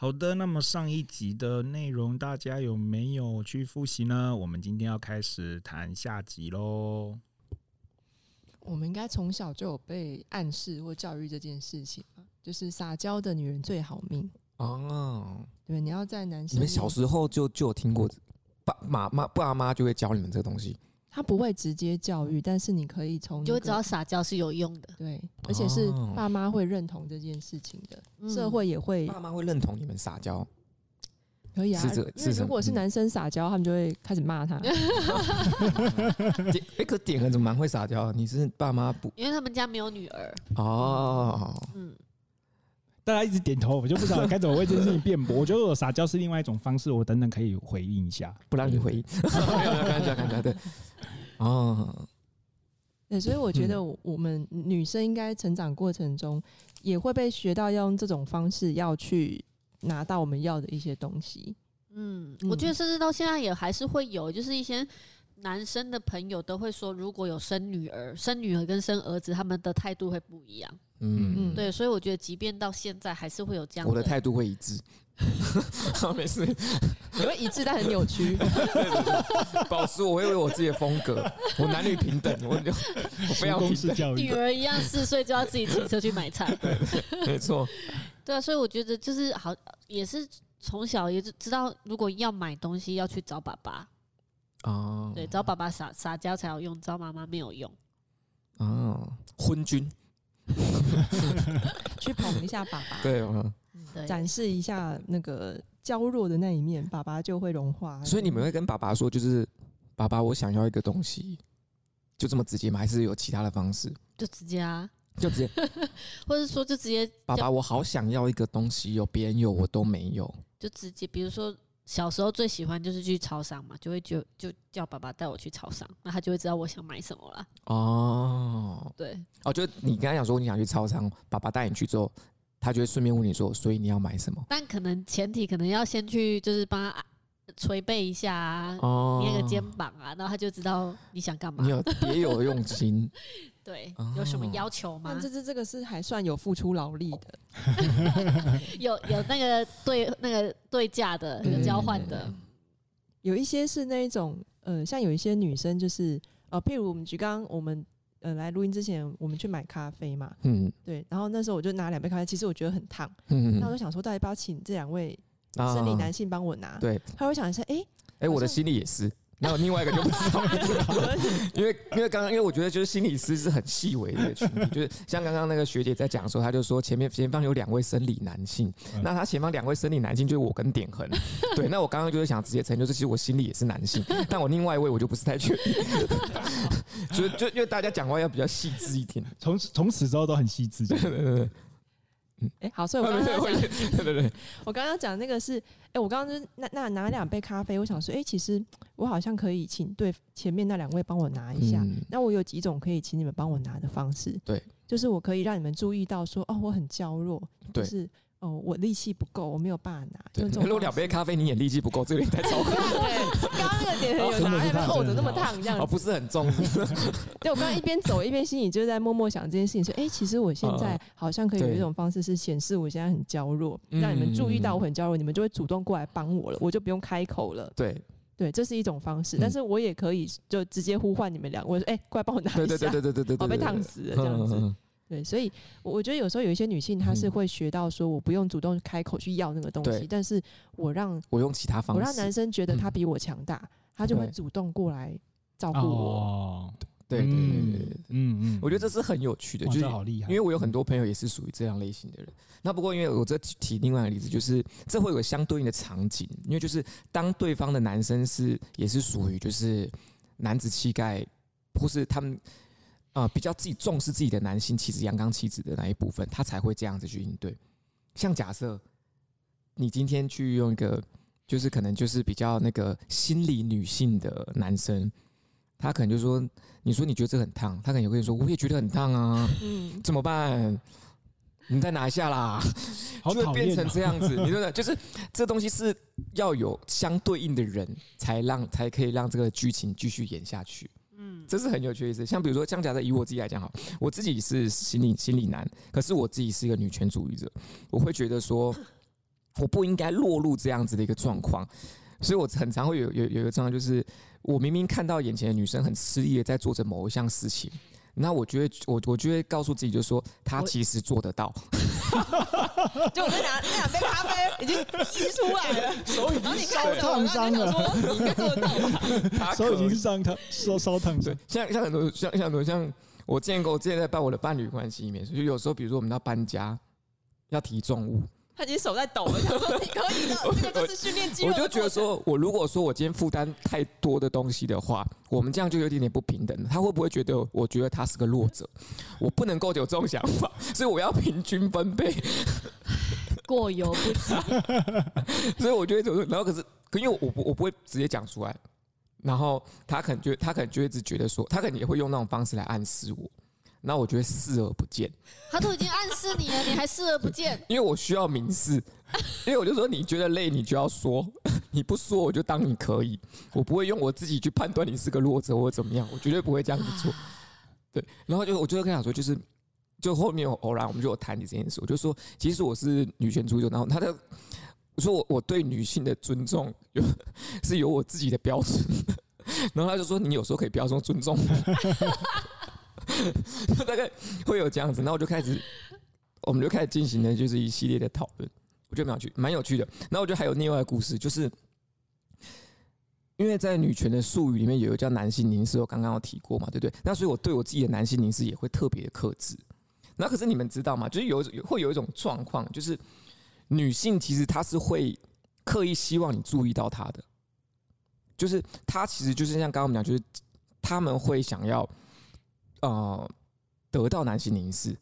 好的，那么上一集的内容大家有没有去复习呢？我们今天要开始谈下集喽。我们应该从小就有被暗示或教育这件事情嘛，就是撒娇的女人最好命哦。对，你要在男生，你们小时候就就有听过爸妈妈爸妈就会教你们这个东西。他不会直接教育，但是你可以从、那个、就会知道撒娇是有用的。对，而且是爸妈会认同这件事情的，哦、社会也会。爸妈会认同你们撒娇，可以啊。是如果是男生撒娇，他们就会开始骂他。哎、欸，可点很怎么蛮会撒娇？你是爸妈不？因为他们家没有女儿。哦，嗯。大家一直点头，我就不知道该怎么为这件事情辩驳。我觉得我撒娇是另外一种方式，我等等可以回应一下，不让你回应。看一下，看一下，对。哦，对，所以我觉得我们女生应该成长过程中也会被学到要用这种方式要去拿到我们要的一些东西。嗯，我觉得甚至到现在也还是会有，就是一些男生的朋友都会说，如果有生女儿、生女儿跟生儿子，他们的态度会不一样。嗯，对，所以我觉得，即便到现在，还是会有这样的。我的态度会一致。好，没事。你会一致，但很扭曲。保持我会为我自己的风格，我男女平等，我就我非常平等。女儿一样，四岁就要自己骑车去买菜。没错。对啊，所以我觉得就是好，也是从小也知道，如果要买东西，要去找爸爸。哦。对，找爸爸撒撒娇才有用，找妈妈没有用。哦，昏君。去捧一下爸爸，对，嗯，展示一下那个娇弱的那一面，爸爸就会融化。所以你们会跟爸爸说，就是爸爸，我想要一个东西，就这么直接吗？还是有其他的方式？就直接啊，就直接，或者说就直接，爸爸，我好想要一个东西，有别人有我都没有，就直接，比如说。小时候最喜欢就是去超商嘛，就会就就叫爸爸带我去超商，那他就会知道我想买什么了。哦，对，哦，就你刚才讲说你想去超商，爸爸带你去之后，他就会顺便问你说，所以你要买什么？但可能前提可能要先去，就是帮他。捶背一下啊，哦、捏个肩膀啊，然后他就知道你想干嘛。你有别有用心，对，有什么要求吗？这这这个是还算有付出劳力的，有有那个对那个对价的，有交换的。有一些是那一种，呃，像有一些女生就是，呃，譬如我们举刚刚我们呃来录音之前，我们去买咖啡嘛，嗯，对，然后那时候我就拿两杯咖啡，其实我觉得很烫，嗯，那我。就想说，到底要不要请这两位？生理男性帮我拿，对，他会想一下，哎，哎，我的心里也是，然后另外一个就不知道，因为因为刚刚因为我觉得就是心理师是很细微的群体，就是像刚刚那个学姐在讲的时候，她就说前面前方有两位生理男性，那她前方两位生理男性就是我跟点恒，对，那我刚刚就是想直接承认，就是其实我心里也是男性，但我另外一位我就不是太确定，就就因为大家讲话要比较细致一点，从从此之后都很细致，对对对。哎，好，所以我刚刚 讲，对对对，我刚刚讲那个是，哎，我刚刚就是那那拿两杯咖啡，我想说，哎，其实我好像可以请对前面那两位帮我拿一下，那我有几种可以请你们帮我拿的方式，对，就是我可以让你们注意到说，哦，我很娇弱，就是。哦，我力气不够，我没有办法拿。对，如果两杯咖啡你也力气不够，这个有点太糟糕。对，刚刚那个点很有拿，还厚着那么烫，这样子。哦，不是很重。对，我刚刚一边走一边心里就在默默想这件事情，说，哎，其实我现在好像可以有一种方式是显示我现在很娇弱，让你们注意到我很娇弱，你们就会主动过来帮我了，我就不用开口了。对，对，这是一种方式，但是我也可以就直接呼唤你们俩，我说，哎，过来帮我拿一下。对对对对对对对，我被烫死了这样子。对，所以我觉得有时候有一些女性，她是会学到说，我不用主动开口去要那个东西，但是我让我用其他方式，我让男生觉得他比我强大，他就会主动过来照顾我。对对对对，嗯嗯，我觉得这是很有趣的，就是好厉害，因为我有很多朋友也是属于这样类型的人。那不过因为我这提另外一个例子，就是这会有相对应的场景，因为就是当对方的男生是也是属于就是男子气概，或是他们。啊、呃，比较自己重视自己的男性气质、阳刚气质的那一部分，他才会这样子去应对。像假设你今天去用一个，就是可能就是比较那个心理女性的男生，他可能就说：“你说你觉得这很烫，他可能也会说我也觉得很烫啊，嗯，怎么办？你再拿一下啦。”就会变成这样子，你说的，就是这东西是要有相对应的人才让才可以让这个剧情继续演下去。嗯，这是很有趣的意思。像比如说，像假设以我自己来讲哈，我自己是心理心理男，可是我自己是一个女权主义者，我会觉得说，我不应该落入这样子的一个状况，所以我很常会有有有一个状况，就是我明明看到眼前的女生很吃力的在做着某一项事情。那我觉得，我我就会告诉自己，就是说她其实做得到。就我那两那两杯咖啡已经溢出来了，手已经烧烫伤了。你应该做得到吧？手已经烧烫烧烧烫伤。像像很多像像很多像我见过，我之前在办我的伴侣关系里面，所以有时候比如说我们要搬家，要提重物。他已经手在抖了，想说你可以的，这个就是训练肌肉。我就觉得说，我如果说我今天负担太多的东西的话，我们这样就有点点不平等。他会不会觉得我觉得他是个弱者？我不能够有这种想法，所以我要平均分配，过犹不及。所以我觉得，然后可是，可因为我不我不会直接讲出来，然后他可能就他可能就一直觉得说，他可能也会用那种方式来暗示我。那我觉得视而不见，他都已经暗示你了，你还视而不见？因为我需要明示，因为我就说你觉得累，你就要说，你不说我就当你可以，我不会用我自己去判断你是个弱者或者怎么样，我绝对不会这样子做。对，然后就我就跟他说，就是就后面偶然我们就有谈起这件事，我就说其实我是女权主义者，然后他的我说我我对女性的尊重有是有我自己的标准，然后他就说你有时候可以不要说尊重。大概会有这样子，那我就开始，我们就开始进行的就是一系列的讨论，我觉得蛮有趣，蛮有趣的。那我觉得还有另外一个故事，就是因为在女权的术语里面有一个叫男性凝视，我刚刚有提过嘛，对不对？那所以我对我自己的男性凝视也会特别的克制。那可是你们知道吗？就是有会有一种状况，就是女性其实她是会刻意希望你注意到她的，就是她其实就是像刚刚我们讲，就是他们会想要。呃，得到男性凝视，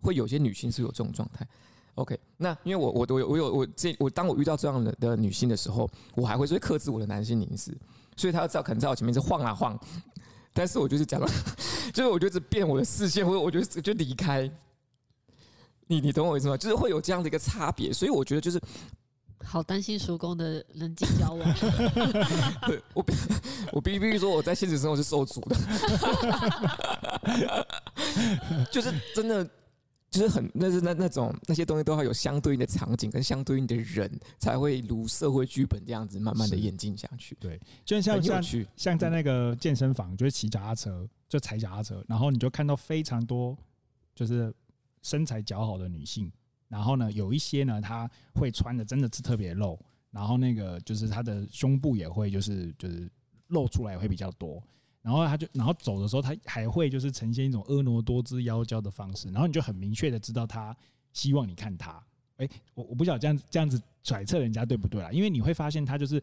会有些女性是有这种状态。OK，那因为我我我有我有我这我当我遇到这样的的女性的时候，我还会说克制我的男性凝视，所以她要知道可能在我前面是晃啊晃，但是我就是讲了，就是我就是变我的视线，或者我就就离开。你你懂我意思吗？就是会有这样的一个差别，所以我觉得就是。好担心叔公的人际交往。对，我我必须必须说，我在现实生活是受阻的。就是真的，就是很那是那那种那些东西都要有相对应的场景跟相对应的人，才会如社会剧本这样子慢慢的演进下去。对，就像像像在那个健身房，就是骑脚踏车，就踩脚踏车，然后你就看到非常多就是身材姣好的女性。然后呢，有一些呢，他会穿的真的是特别露，然后那个就是他的胸部也会就是就是露出来会比较多，然后他就然后走的时候，他还会就是呈现一种婀娜多姿妖娇的方式，然后你就很明确的知道他希望你看他。哎，我我不晓得这样这样子揣测人家对不对啦，因为你会发现他就是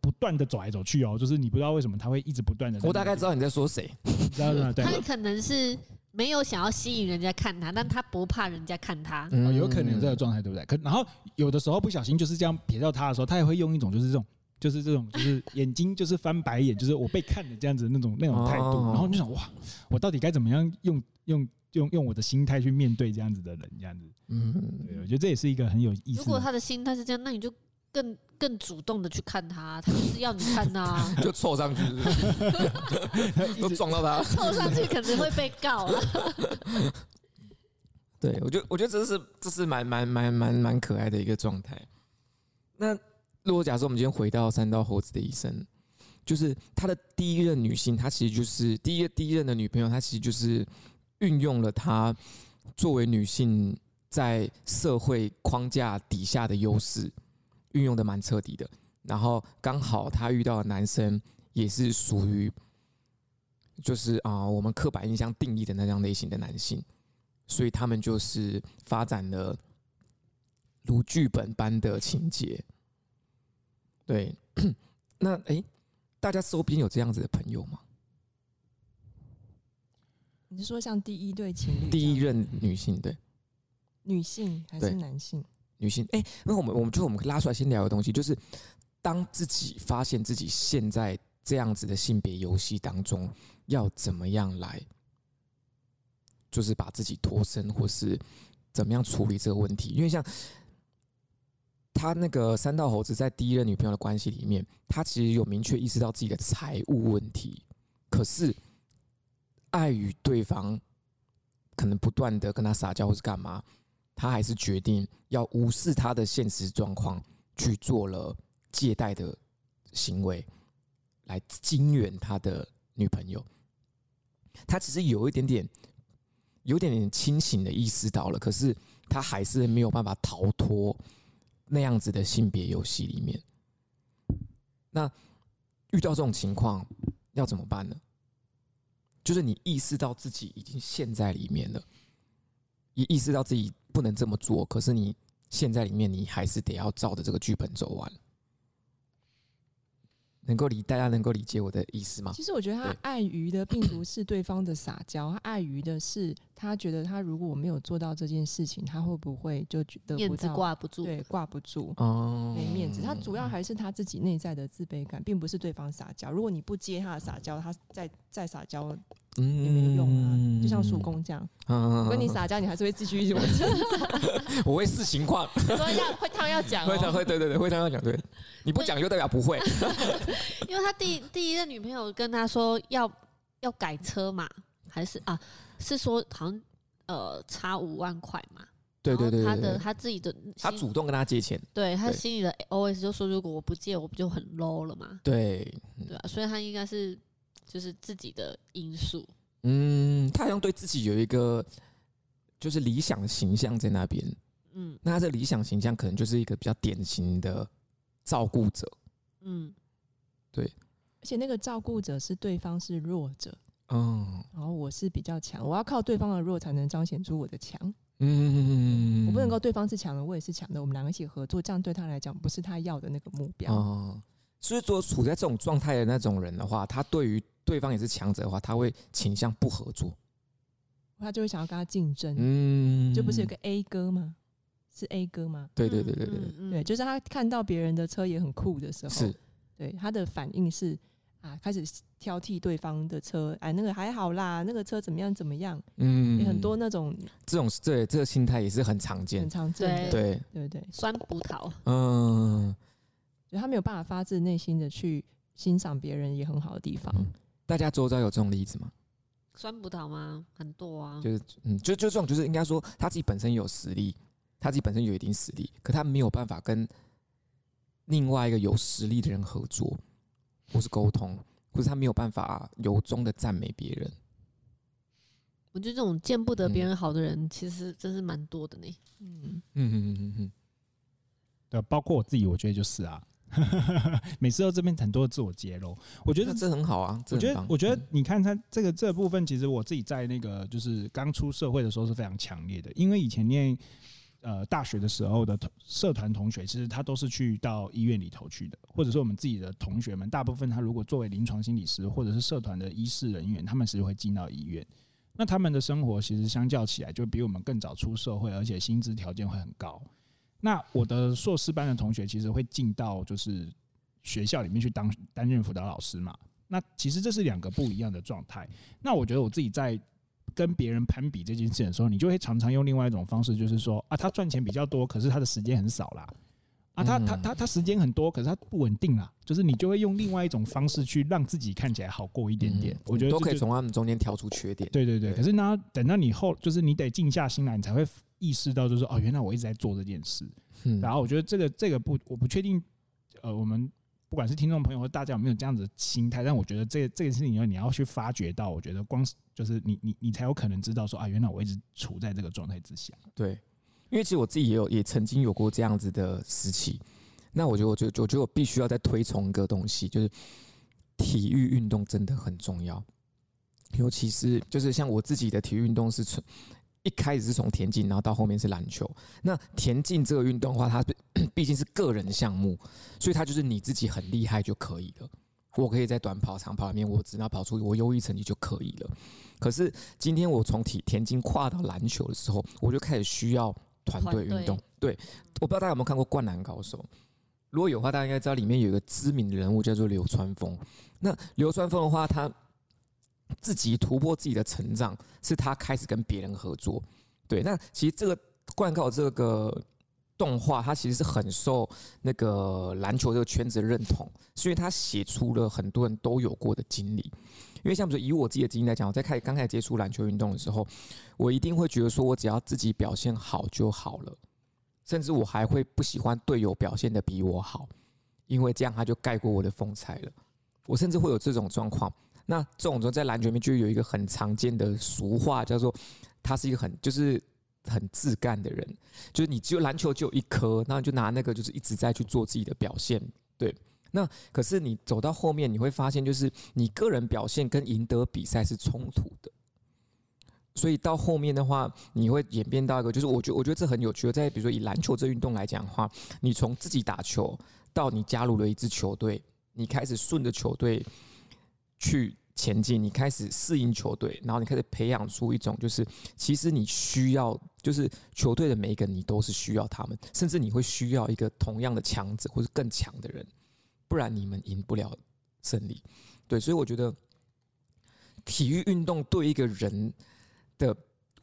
不不断的走来走去哦，就是你不知道为什么他会一直不断的。我大概知道你在说谁，知道吗？对，他可能是。没有想要吸引人家看他，但他不怕人家看他，嗯，有可能有这个状态，对不对？可然后有的时候不小心就是这样撇到他的时候，他也会用一种就是这种，就是这种，就是 眼睛就是翻白眼，就是我被看的这样子那种那种态度。然后你就想哇，我到底该怎么样用用用用我的心态去面对这样子的人，这样子。嗯，对，我觉得这也是一个很有意思。如果他的心态是这样，那你就。更更主动的去看他，他就是要你看呐，就凑上去，都撞到他，凑上去可能会被告了。对，我觉得我觉得这是这是蛮蛮蛮蛮蛮可爱的一个状态。那如果假设我们今天回到三道猴子的一生，就是他的第一任女性，她其实就是第一第一任的女朋友，她其实就是运用了她作为女性在社会框架底下的优势。运用的蛮彻底的，然后刚好他遇到的男生也是属于，就是啊，我们刻板印象定义的那样类型的男性，所以他们就是发展了如剧本般的情节。对，那哎，大家周边有这样子的朋友吗？你是说像第一对情侣，第一任女性对，女性还是男性？女性，哎、那我们我们就我们拉出来先聊的东西，就是当自己发现自己现在这样子的性别游戏当中，要怎么样来，就是把自己脱身，或是怎么样处理这个问题？因为像他那个三道猴子在第一任女朋友的关系里面，他其实有明确意识到自己的财务问题，可是碍于对方可能不断的跟他撒娇或是干嘛。他还是决定要无视他的现实状况，去做了借贷的行为，来经援他的女朋友。他其实有一点点，有点点清醒的意识到了，可是他还是没有办法逃脱那样子的性别游戏里面。那遇到这种情况要怎么办呢？就是你意识到自己已经陷在里面了，也意识到自己不能这么做，可是你现在里面，你还是得要照着这个剧本走完。能够理大家能够理解我的意思吗？其实我觉得他碍于的并不是对方的撒娇，他 碍于的是他觉得他如果我没有做到这件事情，他会不会就觉得面子挂不住？对，挂不住哦，没面子。他主要还是他自己内在的自卑感，并不是对方撒娇。如果你不接他的撒娇，他再再撒娇。嗯，也没有用啊，就像叔公这样，我跟你撒娇，你还是会继续一直往前。我会视情况，说要会烫要讲，会烫会对对对会烫要讲，对，你不讲就代表不会。因为他第第一任女朋友跟他说要要改车嘛，还是啊是说好像呃差五万块嘛，对对对，他的他自己的他主动跟他借钱，对他心里的 OS 就说如果我不借我不就很 low 了嘛，对。对啊，所以他应该是。就是自己的因素，嗯，他好像对自己有一个就是理想形象在那边，嗯，那他的理想形象可能就是一个比较典型的照顾者，嗯，对，而且那个照顾者是对方是弱者，嗯，然后我是比较强，我要靠对方的弱才能彰显出我的强，嗯，我不能够对方是强的，我也是强的，我们两个一起合作，这样对他来讲不是他要的那个目标，哦，所以说处在这种状态的那种人的话，他对于对方也是强者的话，他会倾向不合作，他就会想要跟他竞争。嗯，就不是有个 A 哥吗？是 A 哥吗？对对对对对对，就是他看到别人的车也很酷的时候，是对他的反应是啊，开始挑剔对方的车，哎，那个还好啦，那个车怎么样怎么样？嗯，很多那种这种对这个心态也是很常见，很常见。对对对，酸葡萄。嗯，就他没有办法发自内心的去欣赏别人也很好的地方。大家周遭有这种例子吗？酸葡萄吗？很多啊。就是，嗯，就就这种，就是应该说他自己本身有实力，他自己本身有一定实力，可他没有办法跟另外一个有实力的人合作，或是沟通，或是他没有办法由衷的赞美别人。我觉得这种见不得别人好的人，其实真是蛮多的呢。嗯嗯嗯嗯嗯嗯。对，包括我自己，我觉得就是啊。每次都这边很多自我揭露，我觉得这很好啊。我觉得，我觉得你看他这个这个部分，其实我自己在那个就是刚出社会的时候是非常强烈的，因为以前念呃大学的时候的社团同学，其实他都是去到医院里头去的，或者说我们自己的同学们，大部分他如果作为临床心理师或者是社团的医师人员，他们其实会进到医院，那他们的生活其实相较起来就比我们更早出社会，而且薪资条件会很高。那我的硕士班的同学其实会进到就是学校里面去当担任辅导老师嘛。那其实这是两个不一样的状态。那我觉得我自己在跟别人攀比这件事的时候，你就会常常用另外一种方式，就是说啊，他赚钱比较多，可是他的时间很少啦。啊，他他他他时间很多，可是他不稳定啦。就是你就会用另外一种方式去让自己看起来好过一点点。我觉得都可以从他们中间挑出缺点。对对对。可是呢，等到你后，就是你得静下心来，你才会。意识到就是哦，原来我一直在做这件事。嗯，然后我觉得这个这个不，我不确定，呃，我们不管是听众朋友或大家有没有这样子的心态，但我觉得这个这个事情，你要去发掘到，我觉得光是就是你你你才有可能知道说啊，原来我一直处在这个状态之下。对，因为其实我自己也有也曾经有过这样子的时期。那我觉得，我觉得，我觉得我必须要再推崇一个东西，就是体育运动真的很重要，尤其是就是像我自己的体育运动是从。一开始是从田径，然后到后面是篮球。那田径这个运动的话，它 毕竟是个人项目，所以它就是你自己很厉害就可以了。我可以在短跑、长跑里面，我只要跑出我优异成绩就可以了。可是今天我从体田径跨到篮球的时候，我就开始需要团队运动。对，我不知道大家有没有看过《灌篮高手》？如果有的话，大家应该知道里面有一个知名的人物叫做流川枫。那流川枫的话，他自己突破自己的成长，是他开始跟别人合作。对，那其实这个灌溉这个动画，它其实是很受那个篮球这个圈子的认同，所以他写出了很多人都有过的经历。因为像比如说以我自己的经历来讲，我在开始刚开始接触篮球运动的时候，我一定会觉得说我只要自己表现好就好了，甚至我还会不喜欢队友表现得比我好，因为这样他就盖过我的风采了。我甚至会有这种状况。那这种时候在篮球里面就有一个很常见的俗话，叫做他是一个很就是很自干的人，就是你只有篮球就有一颗，那就拿那个就是一直在去做自己的表现，对。那可是你走到后面，你会发现，就是你个人表现跟赢得比赛是冲突的。所以到后面的话，你会演变到一个，就是我觉我觉得这很有趣。在比如说以篮球这运动来讲的话，你从自己打球到你加入了一支球队，你开始顺着球队去前进，你开始适应球队，然后你开始培养出一种，就是其实你需要，就是球队的每一个你都是需要他们，甚至你会需要一个同样的强者或是更强的人。不然你们赢不了胜利，对，所以我觉得体育运动对一个人的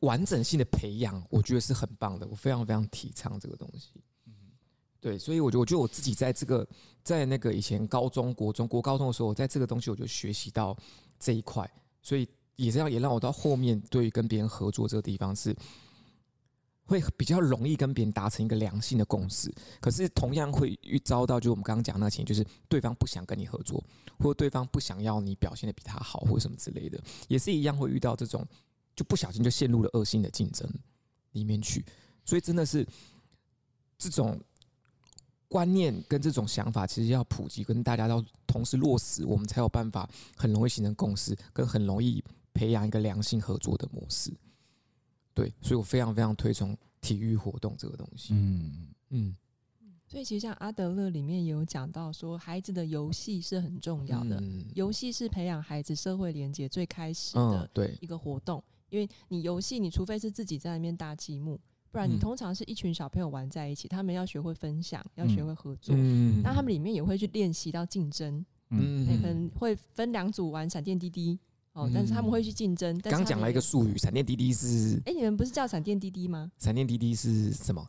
完整性的培养，我觉得是很棒的，我非常非常提倡这个东西。对，所以我觉得，我觉得我自己在这个在那个以前高中国中国高中的时候，我在这个东西我就学习到这一块，所以也这样也让我到后面对于跟别人合作这个地方是。会比较容易跟别人达成一个良性的共识，可是同样会遇遭到，就我们刚刚讲那情，就是对方不想跟你合作，或对方不想要你表现的比他好，或什么之类的，也是一样会遇到这种，就不小心就陷入了恶性的竞争里面去。所以真的是这种观念跟这种想法，其实要普及，跟大家要同时落实，我们才有办法很容易形成共识，跟很容易培养一个良性合作的模式。对，所以我非常非常推崇体育活动这个东西。嗯嗯，所以其实像阿德勒里面也有讲到说，孩子的游戏是很重要的，游戏是培养孩子社会连接最开始的对一个活动。因为你游戏，你除非是自己在那边搭积木，不然你通常是一群小朋友玩在一起，他们要学会分享，要学会合作。嗯那他们里面也会去练习到竞争，嗯，可能会分两组玩闪电滴滴。哦，但是他们会去竞争。刚讲了一个术语，闪电滴滴是。哎、欸，你们不是叫闪电滴滴吗？闪电滴滴是什么？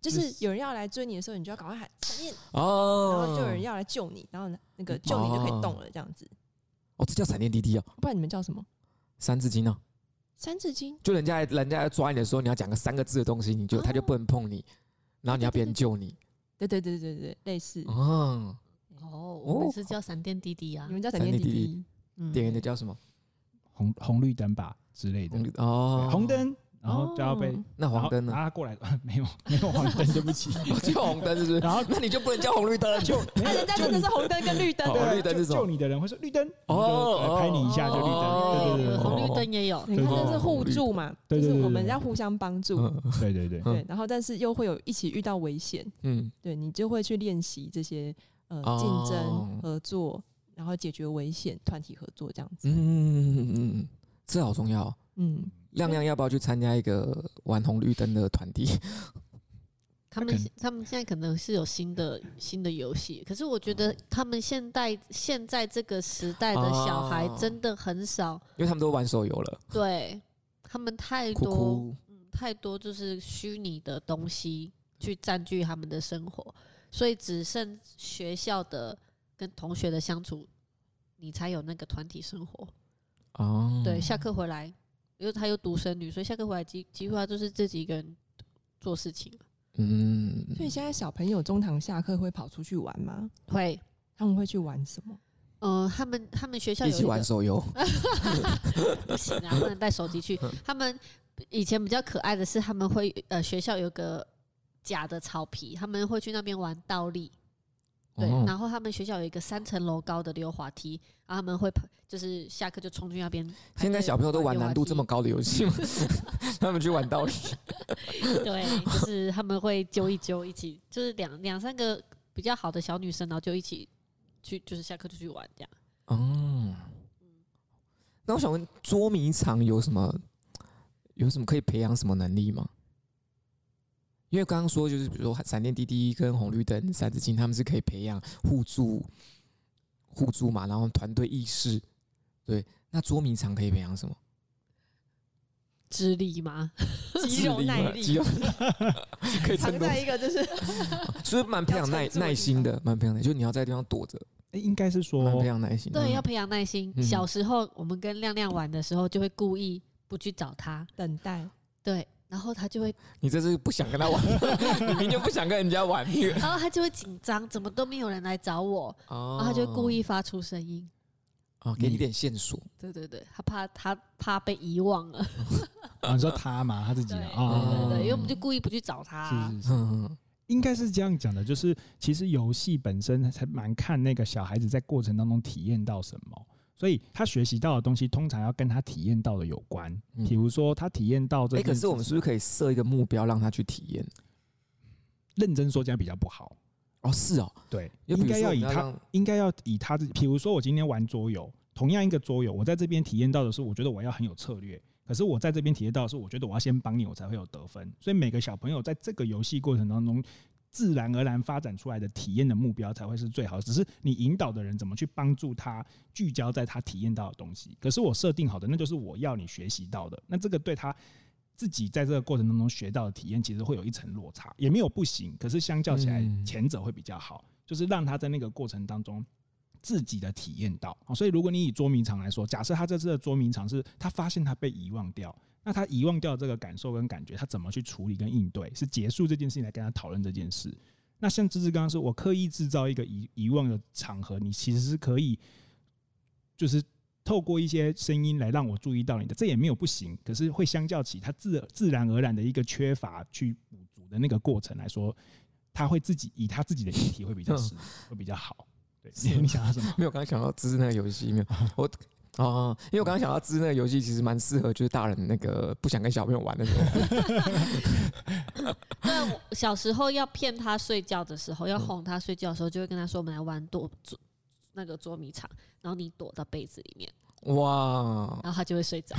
就是有人要来追你的时候，你就要赶快喊闪电哦，然后就有人要来救你，然后那个救你就可以动了，这样子。哦，这叫闪电滴滴哦。不然你们叫什么？三字经呢？三字经。就人家人家要抓你的时候，你要讲个三个字的东西，你就他就不能碰你，然后你要别人救你。对对对对对，类似。哦哦，我们是叫闪电滴滴啊，你们叫闪电滴滴。嗯，店员的叫什么？红红绿灯吧之类的哦，红灯，然后就要被那黄灯呢？他过来 没有没有黄灯，对不起，叫红灯是不是？然后那你就不能叫红绿灯，就那人家真的是红灯跟绿灯，红绿灯是救你的人会说绿灯哦，拍你一下就绿灯，对对对，红绿灯也有，你看这是互助嘛，就是我们要互相帮助，对对对对，然后但是又会有一起遇到危险，嗯，对你就会去练习这些呃竞争合作。然后解决危险，团体合作这样子。嗯嗯嗯，这好重要。嗯，亮亮要不要去参加一个玩红绿灯的团体？他们他们现在可能是有新的新的游戏，可是我觉得他们现在现在这个时代的小孩真的很少，因为他们都玩手游了。对，他们太多，嗯，太多就是虚拟的东西去占据他们的生活，所以只剩学校的。跟同学的相处，你才有那个团体生活哦。对，下课回来，因为他有独生女，所以下课回来几几乎都是自己一个人做事情。嗯，所以现在小朋友中堂下课会跑出去玩吗？会，他们会去玩什么？嗯，他们他们学校有一起玩手游，不行啊，不能带手机去。他们以前比较可爱的是，他们会呃学校有个假的草皮，他们会去那边玩倒立。对，然后他们学校有一个三层楼高的溜滑梯，然后他们会跑，就是下课就冲去那边。现在小朋友都玩难度这么高的游戏吗？他们去玩倒立。对，就是他们会揪一揪，一起就是两两三个比较好的小女生，然后就一起去，就是下课就去玩这样。哦。那我想问，捉迷藏有什么？有什么可以培养什么能力吗？因为刚刚说就是，比如说闪电滴滴跟红绿灯、三字经，他们是可以培养互助、互助嘛，然后团队意识。对，那捉迷藏可以培养什么？智力吗？肌肉耐力，肌肉 可以藏在一个就是，所以蛮培养耐耐心的，蛮培养的，就是你要在地方躲着。哎，应该是说培养耐心。对，要培养耐心。小时候我们跟亮亮玩的时候，就会故意不去找他，等待。对，然后他就会，你这是不想跟他玩，你明天不想跟人家玩，然后他就会紧张，怎么都没有人来找我，然后他就故意发出声音。啊，给你点线索。对对对，他怕他怕被遗忘了。你说他嘛，他自己啊，对对对，因为我们就故意不去找他。是是是，应该是这样讲的，就是其实游戏本身才蛮看那个小孩子在过程当中体验到什么，所以他学习到的东西通常要跟他体验到的有关。比如说他体验到这，哎，可是我们是不是可以设一个目标让他去体验？认真说，这样比较不好。哦，是哦，对，应该要以他，应该要以他的，比如说我今天玩桌游，同样一个桌游，我在这边体验到的是，我觉得我要很有策略，可是我在这边体验到的是，我觉得我要先帮你，我才会有得分。所以每个小朋友在这个游戏过程当中，自然而然发展出来的体验的目标才会是最好的。只是你引导的人怎么去帮助他聚焦在他体验到的东西。可是我设定好的，那就是我要你学习到的。那这个对他。自己在这个过程当中学到的体验，其实会有一层落差，也没有不行。可是相较起来，前者会比较好，就是让他在那个过程当中自己的体验到。所以，如果你以捉迷藏来说，假设他这次的捉迷藏是他发现他被遗忘掉，那他遗忘掉这个感受跟感觉，他怎么去处理跟应对？是结束这件事情来跟他讨论这件事。那像芝芝刚刚说，我刻意制造一个遗遗忘的场合，你其实是可以，就是。透过一些声音来让我注意到你的，这也没有不行。可是会相较起他自自然而然的一个缺乏去补足的那个过程来说，他会自己以他自己的议题会比较适，会比较好。对，你想到什么？没有，刚才想到芝芝那个游戏没有？我哦，因为我刚刚想到芝芝那个游戏其实蛮适合，就是大人那个不想跟小朋友玩的时候。那小时候要骗他睡觉的时候，要哄他睡觉的时候，就会跟他说：“我们来玩躲捉那个捉迷藏。”然后你躲到被子里面，哇！然后他就会睡着，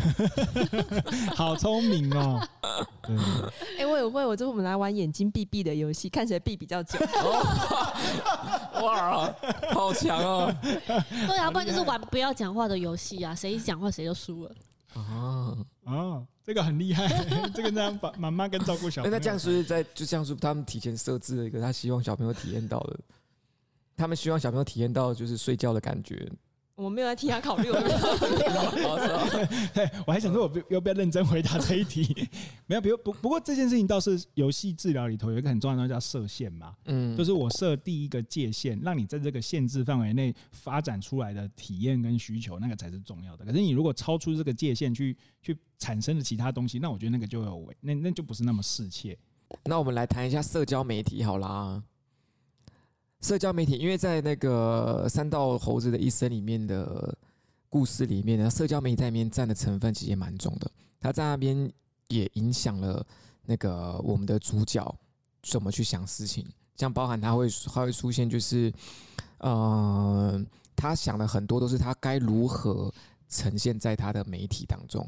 好聪明哦！哎、欸，我有会，我就我们来玩眼睛闭闭的游戏，看谁闭比较久。哇，好强哦！对啊，不然就是玩不要讲话的游戏啊，谁一讲话谁就输了。啊啊，这个很厉害，这个这样把妈妈跟照顾小朋友。那这样是不是在就这样是他们提前设置了一个他希望小朋友体验到的，他们希望小朋友体验到就是睡觉的感觉。我没有在替他考虑，我我还想说，我要不要认真回答这一题？没有，比如不不过这件事情倒是游戏治疗里头有一个很重要的叫设限嘛，嗯，就是我设第一个界限，让你在这个限制范围内发展出来的体验跟需求，那个才是重要的。可是你如果超出这个界限去去产生的其他东西，那我觉得那个就有违，那那就不是那么适切。那我们来谈一下社交媒体好啦。社交媒体，因为在那个三道猴子的一生里面的故事里面呢，社交媒体在里面占的成分其实也蛮重的。他在那边也影响了那个我们的主角怎么去想事情，像包含他会他会出现，就是呃，他想的很多都是他该如何呈现在他的媒体当中，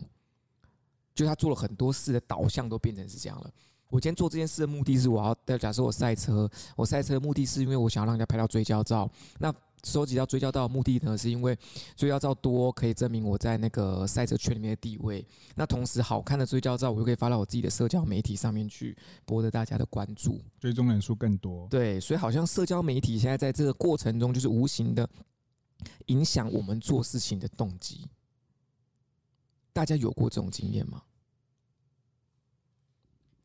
就他做了很多事的导向都变成是这样了。我今天做这件事的目的是，我要假设我赛车，我赛车的目的是因为我想要让人家拍到追焦照。那收集到追焦照的目的呢，是因为追焦照多可以证明我在那个赛车圈里面的地位。那同时，好看的追焦照我就可以发到我自己的社交媒体上面去，博得大家的关注，追踪人数更多。对，所以好像社交媒体现在在这个过程中，就是无形的影响我们做事情的动机。大家有过这种经验吗？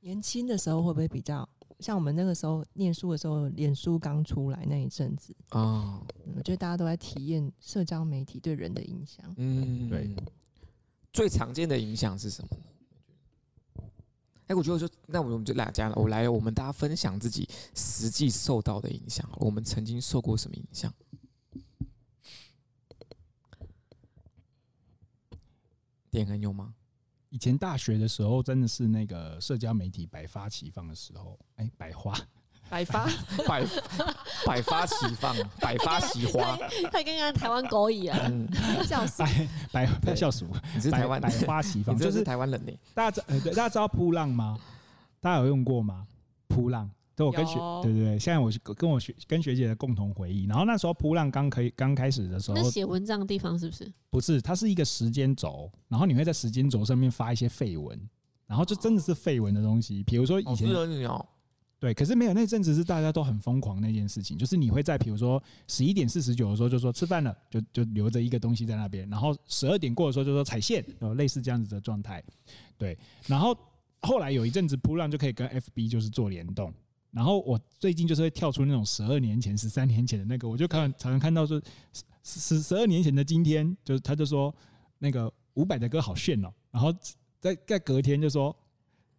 年轻的时候会不会比较像我们那个时候念书的时候，脸书刚出来那一阵子啊？我觉得大家都在体验社交媒体对人的影响。嗯，对。最常见的影响是什么？哎，我觉得说，那我们就来讲了。我来，我们大家分享自己实际受到的影响。我们曾经受过什么影响？点很有吗？以前大学的时候，真的是那个社交媒体百花齐放的时候。哎，百花，百发，百百发齐放，百发齐花。他刚刚台湾狗一样，笑死。百百笑死我，你是台湾百花齐 放，就是台湾人呢。大家知，大家知道扑浪吗？大家有用过吗？扑浪，对，我跟学对对对，现在我是跟我学跟学姐的共同回忆。然后那时候扑浪刚可以刚开始的时候，那写文章的地方是不是？不是，它是一个时间轴，然后你会在时间轴上面发一些废文，然后就真的是废文的东西，比如说以前。对，可是没有那阵子是大家都很疯狂那件事情，就是你会在比如说十一点四十九的时候就说吃饭了，就就留着一个东西在那边，然后十二点过的时候就说踩线，呃，类似这样子的状态。对，然后后来有一阵子扑浪就可以跟 FB 就是做联动，然后我最近就是会跳出那种十二年前、十三年前的那个，我就看常常看到说十十十二年前的今天，就是他就说那个伍佰的歌好炫哦，然后在在隔天就说。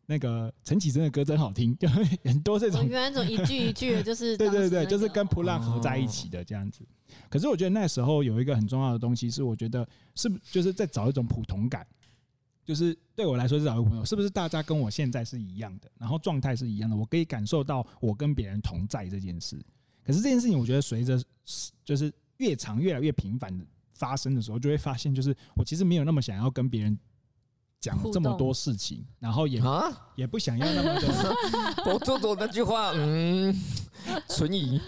那个陈绮贞的歌真好听，就很多这种。原来这种一句一句的，就是 对对对，就是跟普浪合在一起的这样子。可是我觉得那时候有一个很重要的东西，是我觉得是就是在找一种普通感，就是对我来说是找一个朋友，是不是大家跟我现在是一样的，然后状态是一样的，我可以感受到我跟别人同在这件事。可是这件事情，我觉得随着就是越长越来越频繁的发生的时候，就会发现，就是我其实没有那么想要跟别人。讲这么多事情，然后也啊也不想要那么多。我做做那句话，嗯，存疑。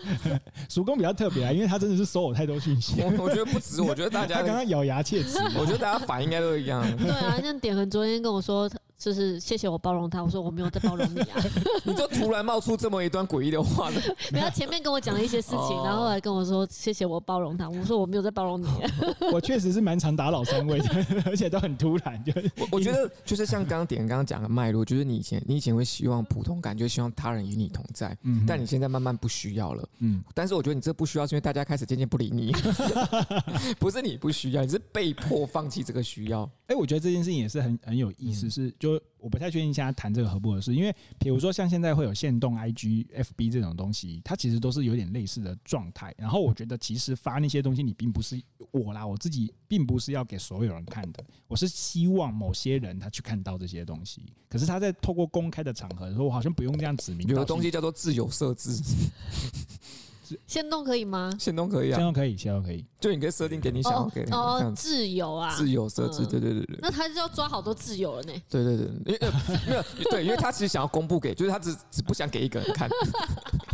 叔公比较特别啊，因为他真的是收我太多讯息。我我觉得不止，我觉得大家他刚刚咬牙切齿。我觉得大家反应应该都一样。对啊，像点恒昨天跟我说。就是谢谢我包容他，我说我没有在包容你啊！你就突然冒出这么一段诡异的话呢？没有，前面跟我讲了一些事情，然后后来跟我说谢谢我包容他，我说我没有在包容你。我确实是蛮常打扰三位的，而且都很突然。就我我觉得就是像刚刚点刚刚讲的脉络，就是你以前你以前会希望普通感，就希望他人与你同在，嗯，但你现在慢慢不需要了，嗯。但是我觉得你这不需要，是因为大家开始渐渐不理你，不是你不需要，你是被迫放弃这个需要。哎，我觉得这件事情也是很很有意思，是就。我不太确定现在谈这个合不合适，因为比如说像现在会有限动 IG、FB 这种东西，它其实都是有点类似的状态。然后我觉得其实发那些东西，你并不是我啦，我自己并不是要给所有人看的，我是希望某些人他去看到这些东西。可是他在透过公开的场合的时候，我好像不用这样指明。有的东西叫做自由设置。限动可以吗？限动可以啊，限动可以，限动可以。就你可以设定给你想要给哦，自由啊，自由设置，对对对对。那他就要抓好多自由了呢。对对对，因为 没有对，因为他其实想要公布给，就是他只只不想给一个人看。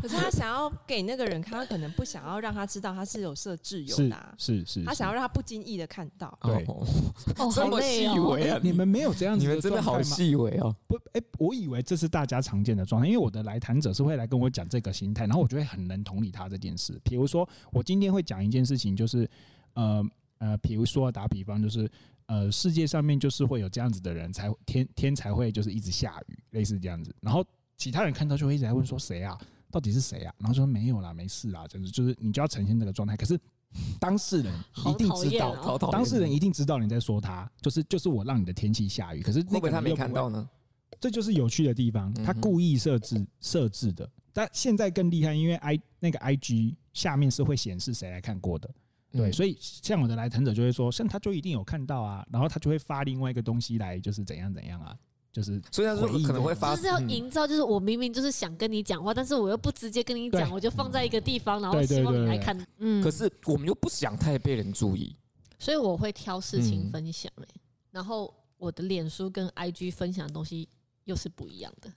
可是他想要给那个人看，他可能不想要让他知道他是有设置有的，是是。他想要让他不经意的看到。对，哦，这么细微啊！你们没有这样子，你们真的好细微哦。不，哎，我以为这是大家常见的状态，因为我的来谈者是会来跟我讲这个心态，然后我就会很能同理他这件事。比如说，我今天会讲一件事情，就是呃呃，比如说打比方，就是呃，世界上面就是会有这样子的人，才天天才会就是一直下雨，类似这样子。然后其他人看到就会一直在问说谁啊？到底是谁啊？然后说没有啦，没事啦，就是就是你就要呈现这个状态。可是当事人一定知道，当事人一定知道你在说他，就是就是我让你的天气下雨。可是会不会他没看到呢？这就是有趣的地方，他故意设置设置的。但现在更厉害，因为 I 那个 IG 下面是会显示谁来看过的，对，所以像我的来谈者就会说，像他就一定有看到啊，然后他就会发另外一个东西来，就是怎样怎样啊，就是所以他说可能会发，就是要营造，就是我明明就是想跟你讲话，但是我又不直接跟你讲，我就放在一个地方，然后希望你来看，嗯，可是我们又不想太被人注意，所以我会挑事情分享，欸，然后我的脸书跟 IG 分享的东西又是不一样的。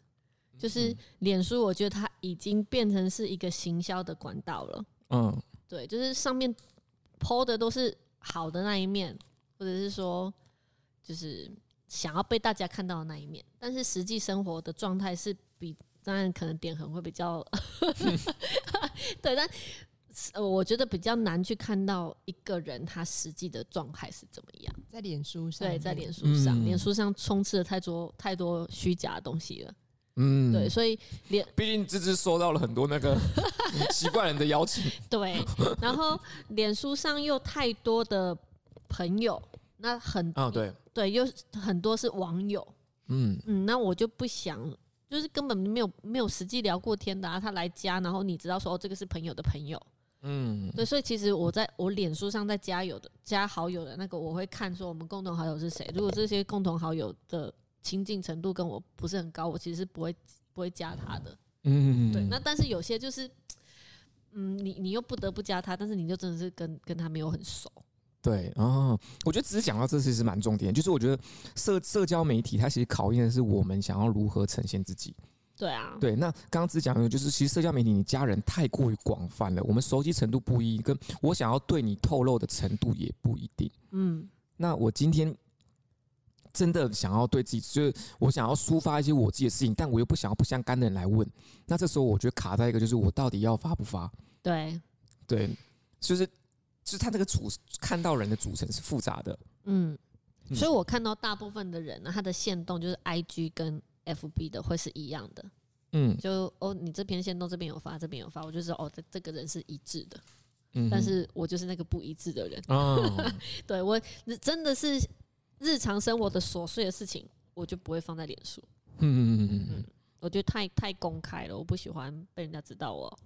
就是脸书，我觉得它已经变成是一个行销的管道了。嗯，对，就是上面 po 的都是好的那一面，或者是说，就是想要被大家看到的那一面。但是实际生活的状态是比，当然可能点痕会比较，对，但呃，我觉得比较难去看到一个人他实际的状态是怎么样。在脸书上，对，在脸书上，脸书上充斥了太多太多虚假的东西了。嗯，对，所以脸，毕竟芝芝收到了很多那个 奇怪人的邀请，对，然后脸书上又太多的朋友，那很啊，对，对，又很多是网友，嗯嗯，那我就不想，就是根本没有没有实际聊过天的啊，他来加，然后你知道说哦，这个是朋友的朋友，嗯，对，所以其实我在我脸书上在加有的加好友的那个，我会看说我们共同好友是谁，如果这些共同好友的。亲近程度跟我不是很高，我其实是不会不会加他的。嗯，对。那但是有些就是，嗯，你你又不得不加他，但是你就真的是跟跟他没有很熟。对，哦，我觉得只是讲到这其实蛮重点，就是我觉得社社交媒体它其实考验的是我们想要如何呈现自己。对啊，对。那刚刚只讲的就是，其实社交媒体你家人太过于广泛了，我们熟悉程度不一，跟我想要对你透露的程度也不一定。嗯，那我今天真的想要对自己，就是我想要抒发一些我自己的事情，但我又不想要不相干的人来问，那这时候我觉得卡在一个，就是我到底要发不发？对，对，就是就是他那个组看到人的组成是复杂的。嗯，所以我看到大部分的人呢，他的线动就是 IG 跟。F B 的会是一样的，嗯，就哦，你这篇线动这边有发，这边有发，我就知道哦，这这个人是一致的，嗯，但是我就是那个不一致的人，哦，对我真的是日常生活的琐碎的事情，我就不会放在脸书，嗯嗯嗯，我觉得太太公开了，我不喜欢被人家知道我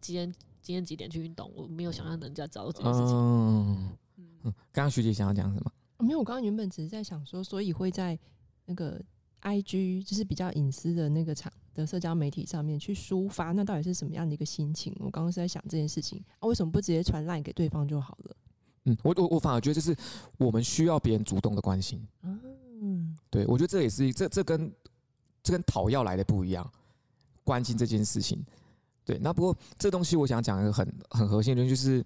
今天今天几点去运动，我没有想让人家知道这件事情，嗯嗯，刚刚学姐想要讲什么？没有，我刚刚原本只是在想说，所以会在那个。I G 就是比较隐私的那个场的社交媒体上面去抒发，那到底是什么样的一个心情？我刚刚是在想这件事情啊，为什么不直接传 line 给对方就好了？嗯，我我我反而觉得就是我们需要别人主动的关心。嗯，对，我觉得这也是这这跟这跟讨要来的不一样，关心这件事情。对，那不过这东西我想讲一个很很核心的，就是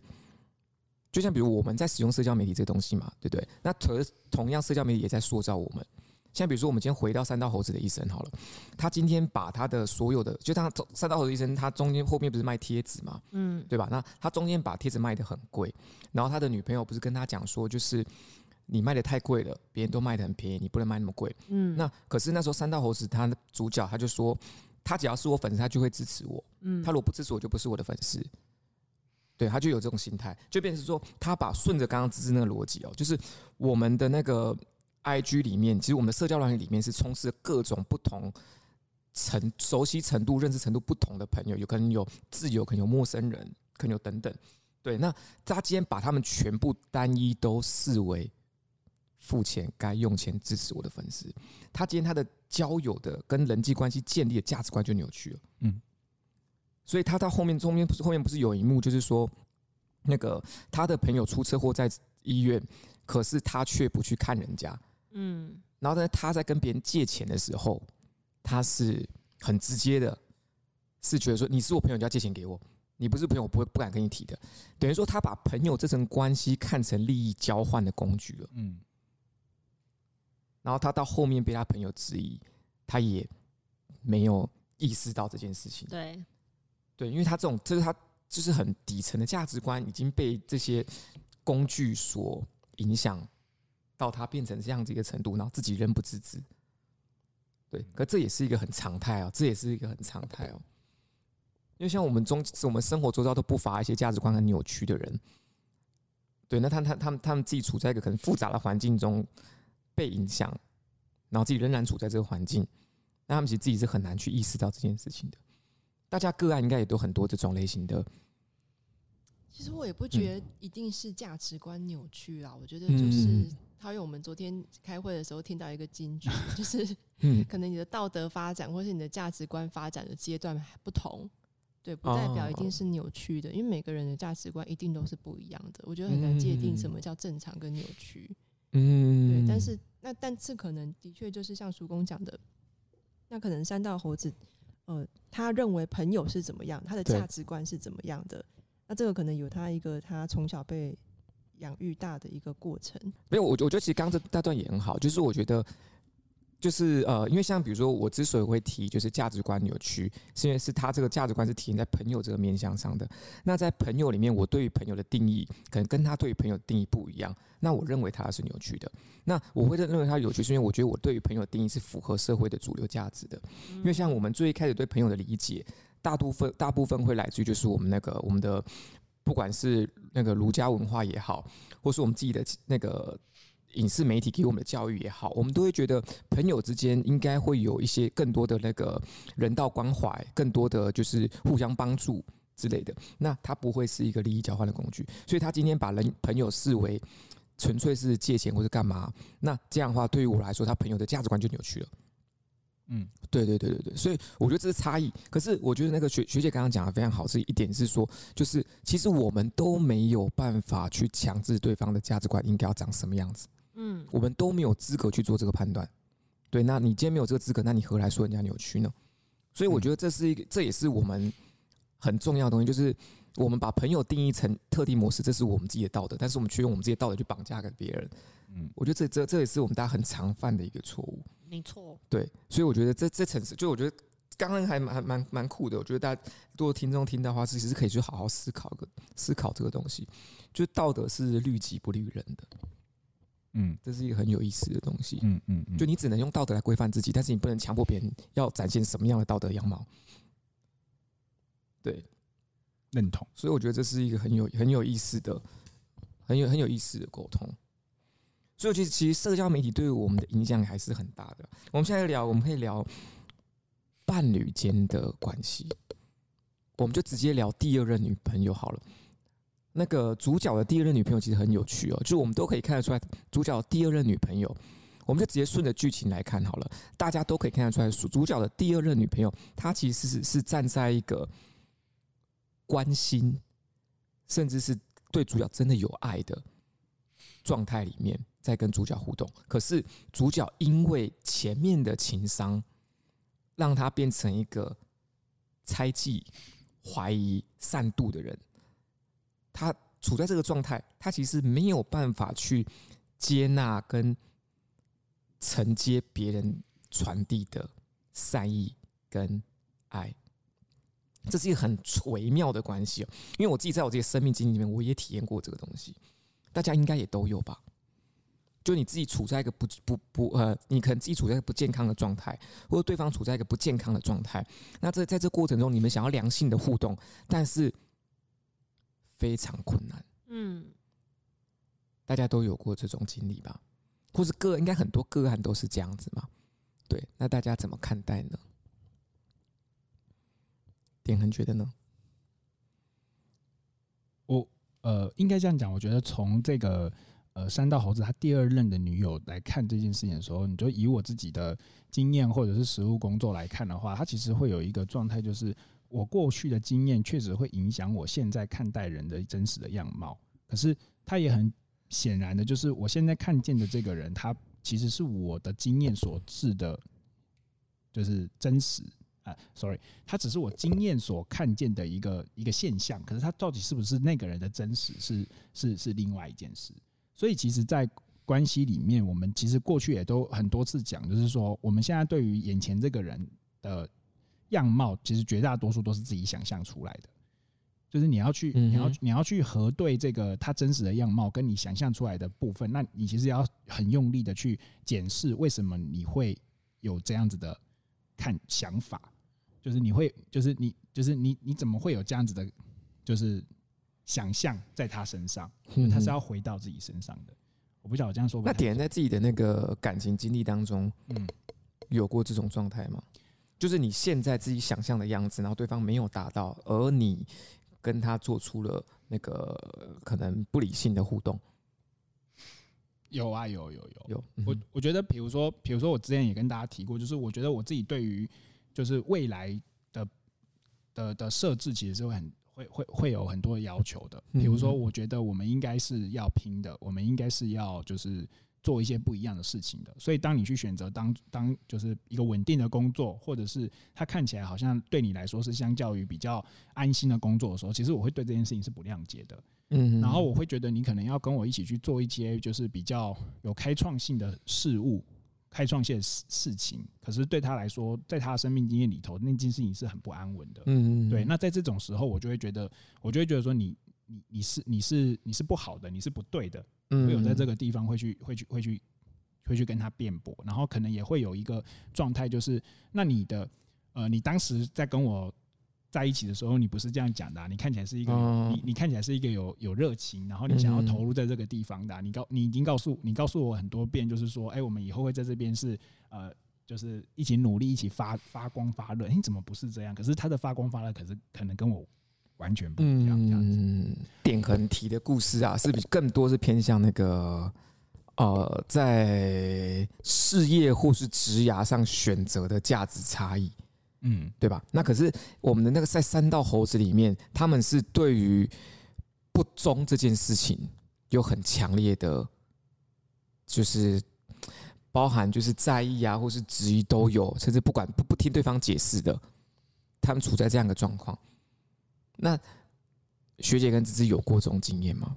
就像比如我们在使用社交媒体这个东西嘛，对不对？那同同样社交媒体也在塑造我们。像比如说，我们今天回到三道猴子的一生好了，他今天把他的所有的，就他三道猴子一生，他中间后面不是卖贴纸嘛，嗯，对吧？那他中间把贴纸卖的很贵，然后他的女朋友不是跟他讲说，就是你卖的太贵了，别人都卖的很便宜，你不能卖那么贵，嗯。那可是那时候三道猴子他的主角他就说，他只要是我粉丝，他就会支持我，嗯。他如果不支持我，就不是我的粉丝。对，他就有这种心态，就变成说，他把顺着刚刚芝芝那个逻辑哦，就是我们的那个。I G 里面，其实我们的社交软体里面是充斥各种不同程熟悉程度、认识程度不同的朋友，有可能有自由，可能有陌生人，可能有等等。对，那他今天把他们全部单一都视为付钱该用钱支持我的粉丝，他今天他的交友的跟人际关系建立的价值观就扭曲了。嗯，所以他到后面中间不是后面不是有一幕，就是说那个他的朋友出车祸在医院，可是他却不去看人家。嗯，然后呢，他在跟别人借钱的时候，他是很直接的，是觉得说你是我朋友，就要借钱给我；你不是朋友，我不会不敢跟你提的。等于说，他把朋友这层关系看成利益交换的工具了。嗯，然后他到后面被他朋友质疑，他也没有意识到这件事情。对，对，因为他这种，这是他就是很底层的价值观已经被这些工具所影响。到他变成这样子一个程度，然后自己仍不自知，对，可这也是一个很常态哦，这也是一个很常态哦。因为像我们中，我们生活周遭都不乏一些价值观很扭曲的人，对，那他他他们他们自己处在一个很复杂的环境中被影响，然后自己仍然处在这个环境，那他们其实自己是很难去意识到这件事情的。大家个案应该也都很多这种类型的。其实我也不觉得一定是价值观扭曲啦，我觉得就是。因为我们昨天开会的时候听到一个金句，就是可能你的道德发展或是你的价值观发展的阶段不同，对，不代表一定是扭曲的，因为每个人的价值观一定都是不一样的。我觉得很难界定什么叫正常跟扭曲，嗯，对。但是那但是可能的确就是像叔公讲的，那可能三道猴子，呃，他认为朋友是怎么样，他的价值观是怎么样的，那这个可能有他一个他从小被。养育大的一个过程，没有我，我觉得其实刚刚这大段也很好，就是我觉得，就是呃，因为像比如说我之所以会提，就是价值观扭曲，是因为是他这个价值观是体现在朋友这个面向上的。那在朋友里面，我对于朋友的定义，可能跟他对于朋友的定义不一样。那我认为他是扭曲的。那我会认认为他扭曲，是因为我觉得我对于朋友的定义是符合社会的主流价值的。因为像我们最一开始对朋友的理解，大部分大部分会来自于就是我们那个我们的。不管是那个儒家文化也好，或是我们自己的那个影视媒体给我们的教育也好，我们都会觉得朋友之间应该会有一些更多的那个人道关怀，更多的就是互相帮助之类的。那它不会是一个利益交换的工具，所以他今天把人朋友视为纯粹是借钱或者干嘛，那这样的话对于我来说，他朋友的价值观就扭曲了。嗯，对对对对对，所以我觉得这是差异。可是我觉得那个学学姐刚刚讲的非常好，是一点是说，就是其实我们都没有办法去强制对方的价值观应该要长什么样子。嗯，我们都没有资格去做这个判断。对，那你今天没有这个资格，那你何来说人家扭曲呢？所以我觉得这是一个，这也是我们很重要的东西，就是我们把朋友定义成特定模式，这是我们自己的道德，但是我们却用我们自己的道德去绑架给别人。嗯，我觉得这这这也是我们大家很常犯的一个错误。没错。对，所以我觉得这这层次，就我觉得刚刚还蛮蛮蛮酷的。我觉得大家多听众听到的话，其实是可以去好好思考个思考这个东西，就是道德是律己不律人的。嗯，这是一个很有意思的东西。嗯嗯嗯，就你只能用道德来规范自己，但是你不能强迫别人要展现什么样的道德样貌。对，认同。所以我觉得这是一个很有很有意思的、很有很有意思的沟通。所以其实其实社交媒体对于我们的影响还是很大的。我们现在聊，我们可以聊伴侣间的关系，我们就直接聊第二任女朋友好了。那个主角的第二任女朋友其实很有趣哦，就我们都可以看得出来，主角第二任女朋友，我们就直接顺着剧情来看好了，大家都可以看得出来，主角的第二任女朋友，她其实是是站在一个关心，甚至是对主角真的有爱的状态里面，在跟主角互动。可是主角因为前面的情商，让他变成一个猜忌、怀疑、善妒的人。他处在这个状态，他其实没有办法去接纳跟承接别人传递的善意跟爱，这是一个很微妙的关系哦。因为我自己在我自己生命经历里面，我也体验过这个东西，大家应该也都有吧？就你自己处在一个不不不呃，你可能自己处在一个不健康的状态，或者对方处在一个不健康的状态，那这在这过程中，你们想要良性的互动，但是。非常困难，嗯，大家都有过这种经历吧，或是个应该很多个案都是这样子嘛，对，那大家怎么看待呢？点恒觉得呢？我呃，应该这样讲，我觉得从这个呃山道猴子他第二任的女友来看这件事情的时候，你就以我自己的经验或者是实务工作来看的话，他其实会有一个状态，就是。我过去的经验确实会影响我现在看待人的真实的样貌，可是他也很显然的，就是我现在看见的这个人，他其实是我的经验所致的，就是真实啊，sorry，他只是我经验所看见的一个一个现象，可是他到底是不是那个人的真实，是是是另外一件事。所以其实，在关系里面，我们其实过去也都很多次讲，就是说我们现在对于眼前这个人的。样貌其实绝大多数都是自己想象出来的，就是你要去，你要你要去核对这个他真实的样貌跟你想象出来的部分，那你其实要很用力的去检视为什么你会有这样子的看想法，就是你会，就是你，就是你，你怎么会有这样子的，就是想象在他身上，他是要回到自己身上的。我不晓得我这样说，那点在自己的那个感情经历当中，嗯，有过这种状态吗？就是你现在自己想象的样子，然后对方没有达到，而你跟他做出了那个可能不理性的互动。有啊，有有有有。我我觉得，比如说，比如说，我之前也跟大家提过，就是我觉得我自己对于就是未来的的的设置，其实是会很会会会有很多的要求的。比如说，我觉得我们应该是要拼的，我们应该是要就是。做一些不一样的事情的，所以当你去选择当当就是一个稳定的工作，或者是他看起来好像对你来说是相较于比较安心的工作的时候，其实我会对这件事情是不谅解的。嗯，然后我会觉得你可能要跟我一起去做一些就是比较有开创性的事物、开创性的事事情。可是对他来说，在他的生命经验里头，那件事情是很不安稳的。嗯，对。那在这种时候，我就会觉得，我就会觉得说你，你你你是你是你是不好的，你是不对的。会有在这个地方会去会去会去会去跟他辩驳，然后可能也会有一个状态，就是那你的呃，你当时在跟我在一起的时候，你不是这样讲的啊，你看起来是一个你你看起来是一个有有热情，然后你想要投入在这个地方的啊，你告你已经告诉你告诉我很多遍，就是说，哎，我们以后会在这边是呃，就是一起努力，一起发发光发热。你怎么不是这样？可是他的发光发热，可是可能跟我。完全不一样，这样子。嗯，点横提的故事啊，是比更多是偏向那个呃，在事业或是职涯上选择的价值差异，嗯，对吧？那可是我们的那个在三道猴子里面，他们是对于不忠这件事情有很强烈的，就是包含就是在意啊，或是质疑都有，甚至不管不不听对方解释的。他们处在这样的状况。那学姐跟芝芝有过这种经验吗？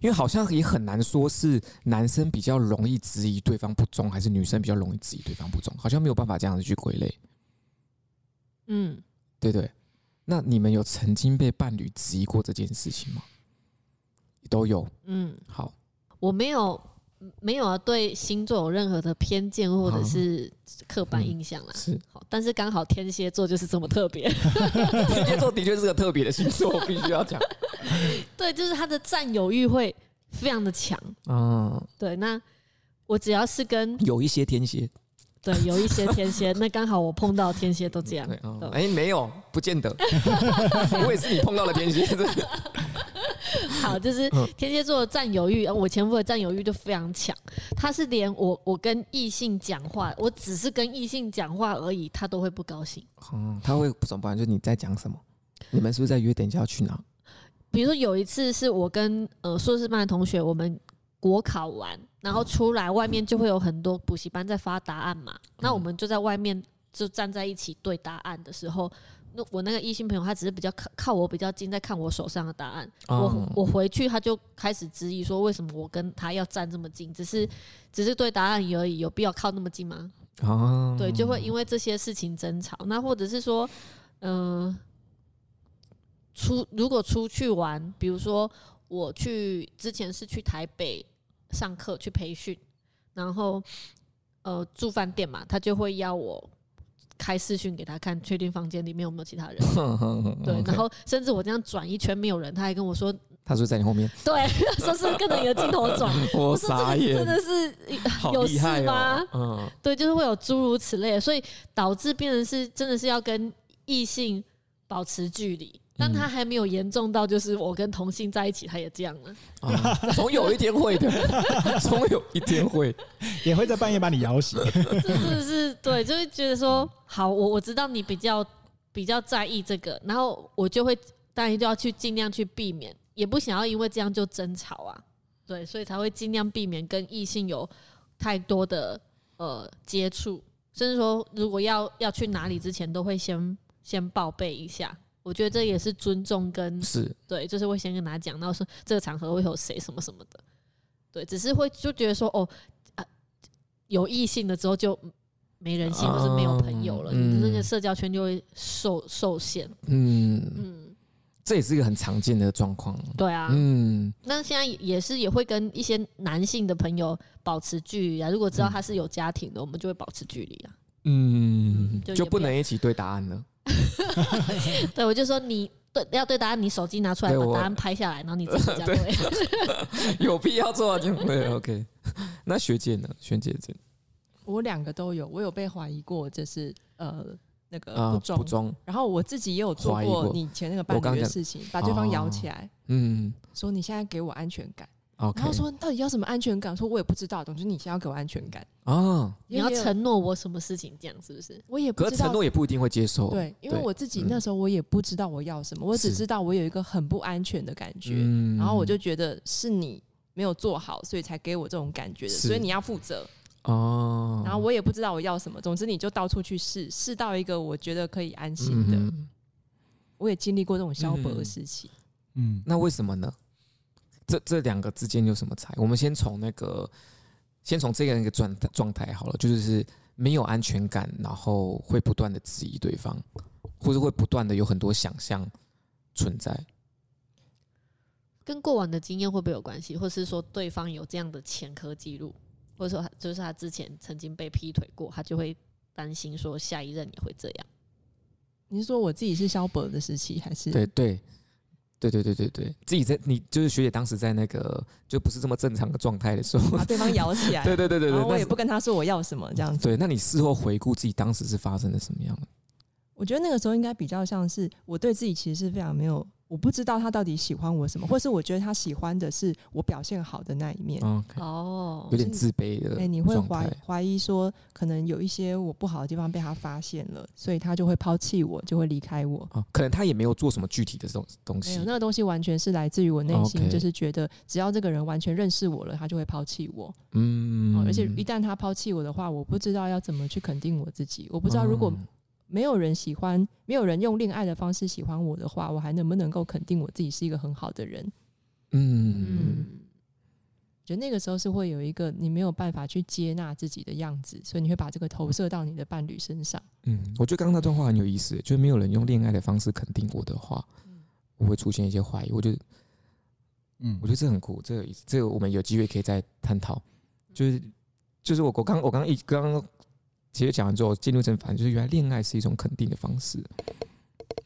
因为好像也很难说是男生比较容易质疑对方不忠，还是女生比较容易质疑对方不忠，好像没有办法这样子去归类。嗯，对对。那你们有曾经被伴侣质疑过这件事情吗？都有。嗯，好，我没有。没有啊，对星座有任何的偏见或者是刻板印象啦。是，好，但是刚好天蝎座就是这么特别。天蝎座的确是个特别的星座，我必须要讲。对，就是他的占有欲会非常的强。嗯，对，那我只要是跟有一些天蝎。对，有一些天蝎，那刚好我碰到天蝎都这样。哎、欸，没有，不见得。我也是你碰到了天蝎。好，就是天蝎座的占有欲，我前夫的占有欲就非常强。他是连我我跟异性讲话，我只是跟异性讲话而已，他都会不高兴。嗯，他会不怎么办？就是你在讲什么？你们是不是在约？等一下要去哪？比如说有一次是我跟呃硕士班的同学，我们。国考完，然后出来外面就会有很多补习班在发答案嘛。那我们就在外面就站在一起对答案的时候，那我那个异性朋友他只是比较靠靠我比较近，在看我手上的答案。我我回去他就开始质疑说，为什么我跟他要站这么近？只是只是对答案而已，有必要靠那么近吗？哦，对，就会因为这些事情争吵。那或者是说，嗯，出如果出去玩，比如说我去之前是去台北。上课去培训，然后呃住饭店嘛，他就会要我开视讯给他看，确定房间里面有没有其他人。对，然后甚至我这样转一圈没有人，他还跟我说，他说在你后面。对，说是跟着你的镜头转。我傻眼，真的是有事吗？嗯，对，就是会有诸如此类，所以导致变成是真的是要跟异性保持距离。但他还没有严重到，就是我跟同性在一起，他也这样了。总有一天会的，总有一天会，也会在半夜把你摇醒。是是是，对，就会觉得说，好，我我知道你比较比较在意这个，然后我就会当然就要去尽量去避免，也不想要因为这样就争吵啊。对，所以才会尽量避免跟异性有太多的呃接触，甚至说如果要要去哪里之前，都会先先报备一下。我觉得这也是尊重跟是对，就是会先跟他讲，然后说这个场合会有谁什么什么的，对，只是会就觉得说哦啊，有异性了之后就没人性，或是没有朋友了，你的那个社交圈就会受受限。嗯嗯，这也是一个很常见的状况。对啊，嗯，那现在也是也会跟一些男性的朋友保持距离啊。如果知道他是有家庭的，我们就会保持距离啊。嗯，就不能一起对答案了。对，我就说你对要对答案，你手机拿出来把答案拍下来，然后你自己这样对。有必要做这样对？OK。那学姐呢？学姐这我两个都有，我有被怀疑过，就是呃那个不忠，不忠。然后我自己也有做过你以前那个伴侣的事情，把对方摇起来，嗯，说你现在给我安全感。然后说到底要什么安全感？说我也不知道，总之你先要给我安全感。啊！你要承诺我什么事情，这样是不是？我也不知道，可承诺也不一定会接受。对，因为我自己那时候我也不知道我要什么，我只知道我有一个很不安全的感觉，然后我就觉得是你没有做好，所以才给我这种感觉的，所以你要负责。哦。然后我也不知道我要什么，总之你就到处去试，试到一个我觉得可以安心的。我也经历过这种消薄的事情，嗯，那为什么呢？这这两个之间有什么差？我们先从那个，先从这样一个状状态好了，就是没有安全感，然后会不断的质疑对方，或者会不断的有很多想象存在，跟过往的经验会不会有关系？或是说对方有这样的前科记录，或者说就是他之前曾经被劈腿过，他就会担心说下一任也会这样？你是说我自己是萧伯的时期，还是？对对。对对对对对，自己在你就是学姐当时在那个就不是这么正常的状态的时候，把对方摇起来。对对对对对，我也不跟他说我要什么这样子。对，那你事后回顾自己当时是发生了什么样的？我觉得那个时候应该比较像是我对自己其实是非常没有。我不知道他到底喜欢我什么，或是我觉得他喜欢的是我表现好的那一面。哦，有点自卑的。哎，你会怀怀疑说，可能有一些我不好的地方被他发现了，所以他就会抛弃我，就会离开我。哦，可能他也没有做什么具体的这种东西。没有，那个东西完全是来自于我内心，就是觉得只要这个人完全认识我了，他就会抛弃我。嗯，而且一旦他抛弃我的话，我不知道要怎么去肯定我自己，我不知道如果。没有人喜欢，没有人用恋爱的方式喜欢我的话，我还能不能够肯定我自己是一个很好的人？嗯嗯，觉得那个时候是会有一个你没有办法去接纳自己的样子，所以你会把这个投射到你的伴侣身上。嗯，我觉得刚刚那段话很有意思，就是没有人用恋爱的方式肯定我的话，我会出现一些怀疑。我觉得，嗯，我觉得这很酷，这个这个我们有机会可以再探讨。就是就是我我刚我刚刚一刚刚。其实讲完之后，进入正反，就是原来恋爱是一种肯定的方式。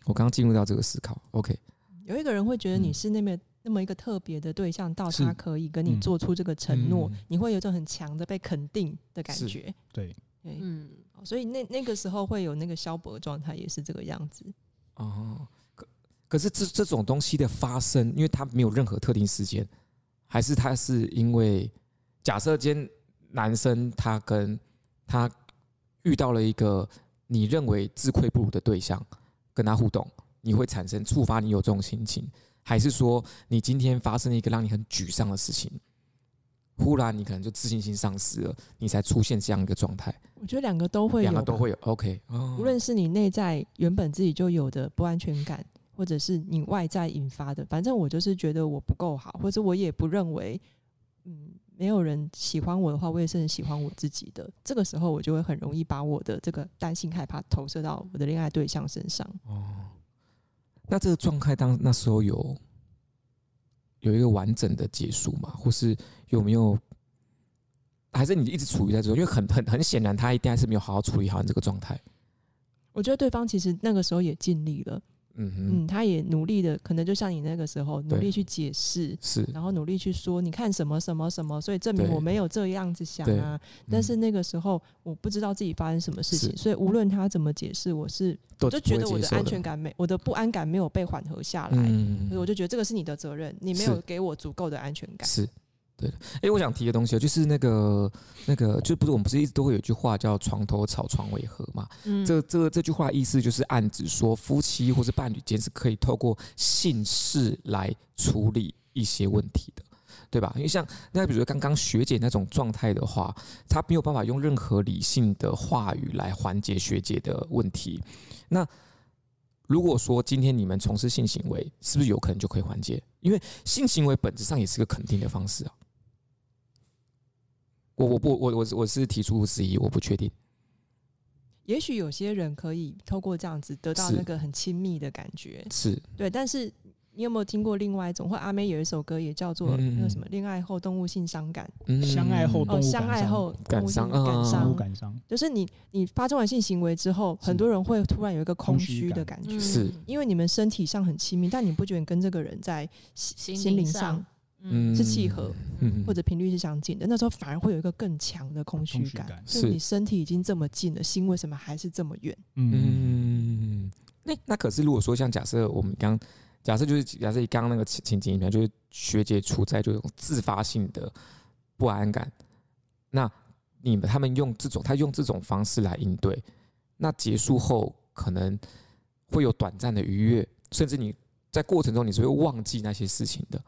我刚刚进入到这个思考，OK。有一个人会觉得你是那么那么一个特别的对象，到他可以跟你做出这个承诺，你会有一种很强的被肯定的感觉。对，嗯，所以那那个时候会有那个消薄状态，也是这个样子。哦，可可是这这种东西的发生，因为它没有任何特定时间，还是他是因为假设今天男生他跟他。遇到了一个你认为自愧不如的对象，跟他互动，你会产生触发你有这种心情，还是说你今天发生了一个让你很沮丧的事情，忽然你可能就自信心丧失了，你才出现这样一个状态？我觉得两个都会有，两个都会有。OK，无论是你内在原本自己就有的不安全感，或者是你外在引发的，反正我就是觉得我不够好，或者我也不认为，嗯。没有人喜欢我的话，我也是很喜欢我自己的。这个时候，我就会很容易把我的这个担心、害怕投射到我的恋爱对象身上。哦，那这个状态当那时候有有一个完整的结束吗？或是有没有？还是你一直处于在这种？因为很很很显然，他一定还是没有好好处理好你这个状态。我觉得对方其实那个时候也尽力了。嗯嗯，他也努力的，可能就像你那个时候努力去解释，是，然后努力去说，你看什么什么什么，所以证明我没有这样子想啊。但是那个时候我不知道自己发生什么事情，所以无论他怎么解释，我是我就觉得我的安全感没，我的不安感没有被缓和下来，所以我就觉得这个是你的责任，你没有给我足够的安全感。是。对的，哎，我想提个东西，就是那个那个，就不是我们不是一直都会有句话叫“床头吵，床尾和”嘛？嗯，这这这句话意思就是暗指说，夫妻或是伴侣间是可以透过性事来处理一些问题的，对吧？因为像那比如说刚刚学姐那种状态的话，她没有办法用任何理性的话语来缓解学姐的问题。那如果说今天你们从事性行为，是不是有可能就可以缓解？因为性行为本质上也是个肯定的方式啊。我我不我我我是提出质疑，我不确定。也许有些人可以透过这样子得到那个很亲密的感觉，是对。但是你有没有听过另外一种？或阿妹有一首歌也叫做那个什么“恋爱后动物性伤感”，相爱后动物相爱后动物性感伤，感伤。就是你你发生完性行为之后，很多人会突然有一个空虚的感觉，是因为你们身体上很亲密，但你不觉得你跟这个人在心心灵上？嗯，是契合，嗯或者频率是相近的。那时候反而会有一个更强的空虚感，感是你身体已经这么近了，心为什么还是这么远？嗯，那那可是如果说像假设我们刚假设就是假设你刚刚那个情情景里面，就是学姐处在这种自发性的不安感，那你们他们用这种他用这种方式来应对，那结束后可能会有短暂的愉悦，甚至你在过程中你是会忘记那些事情的。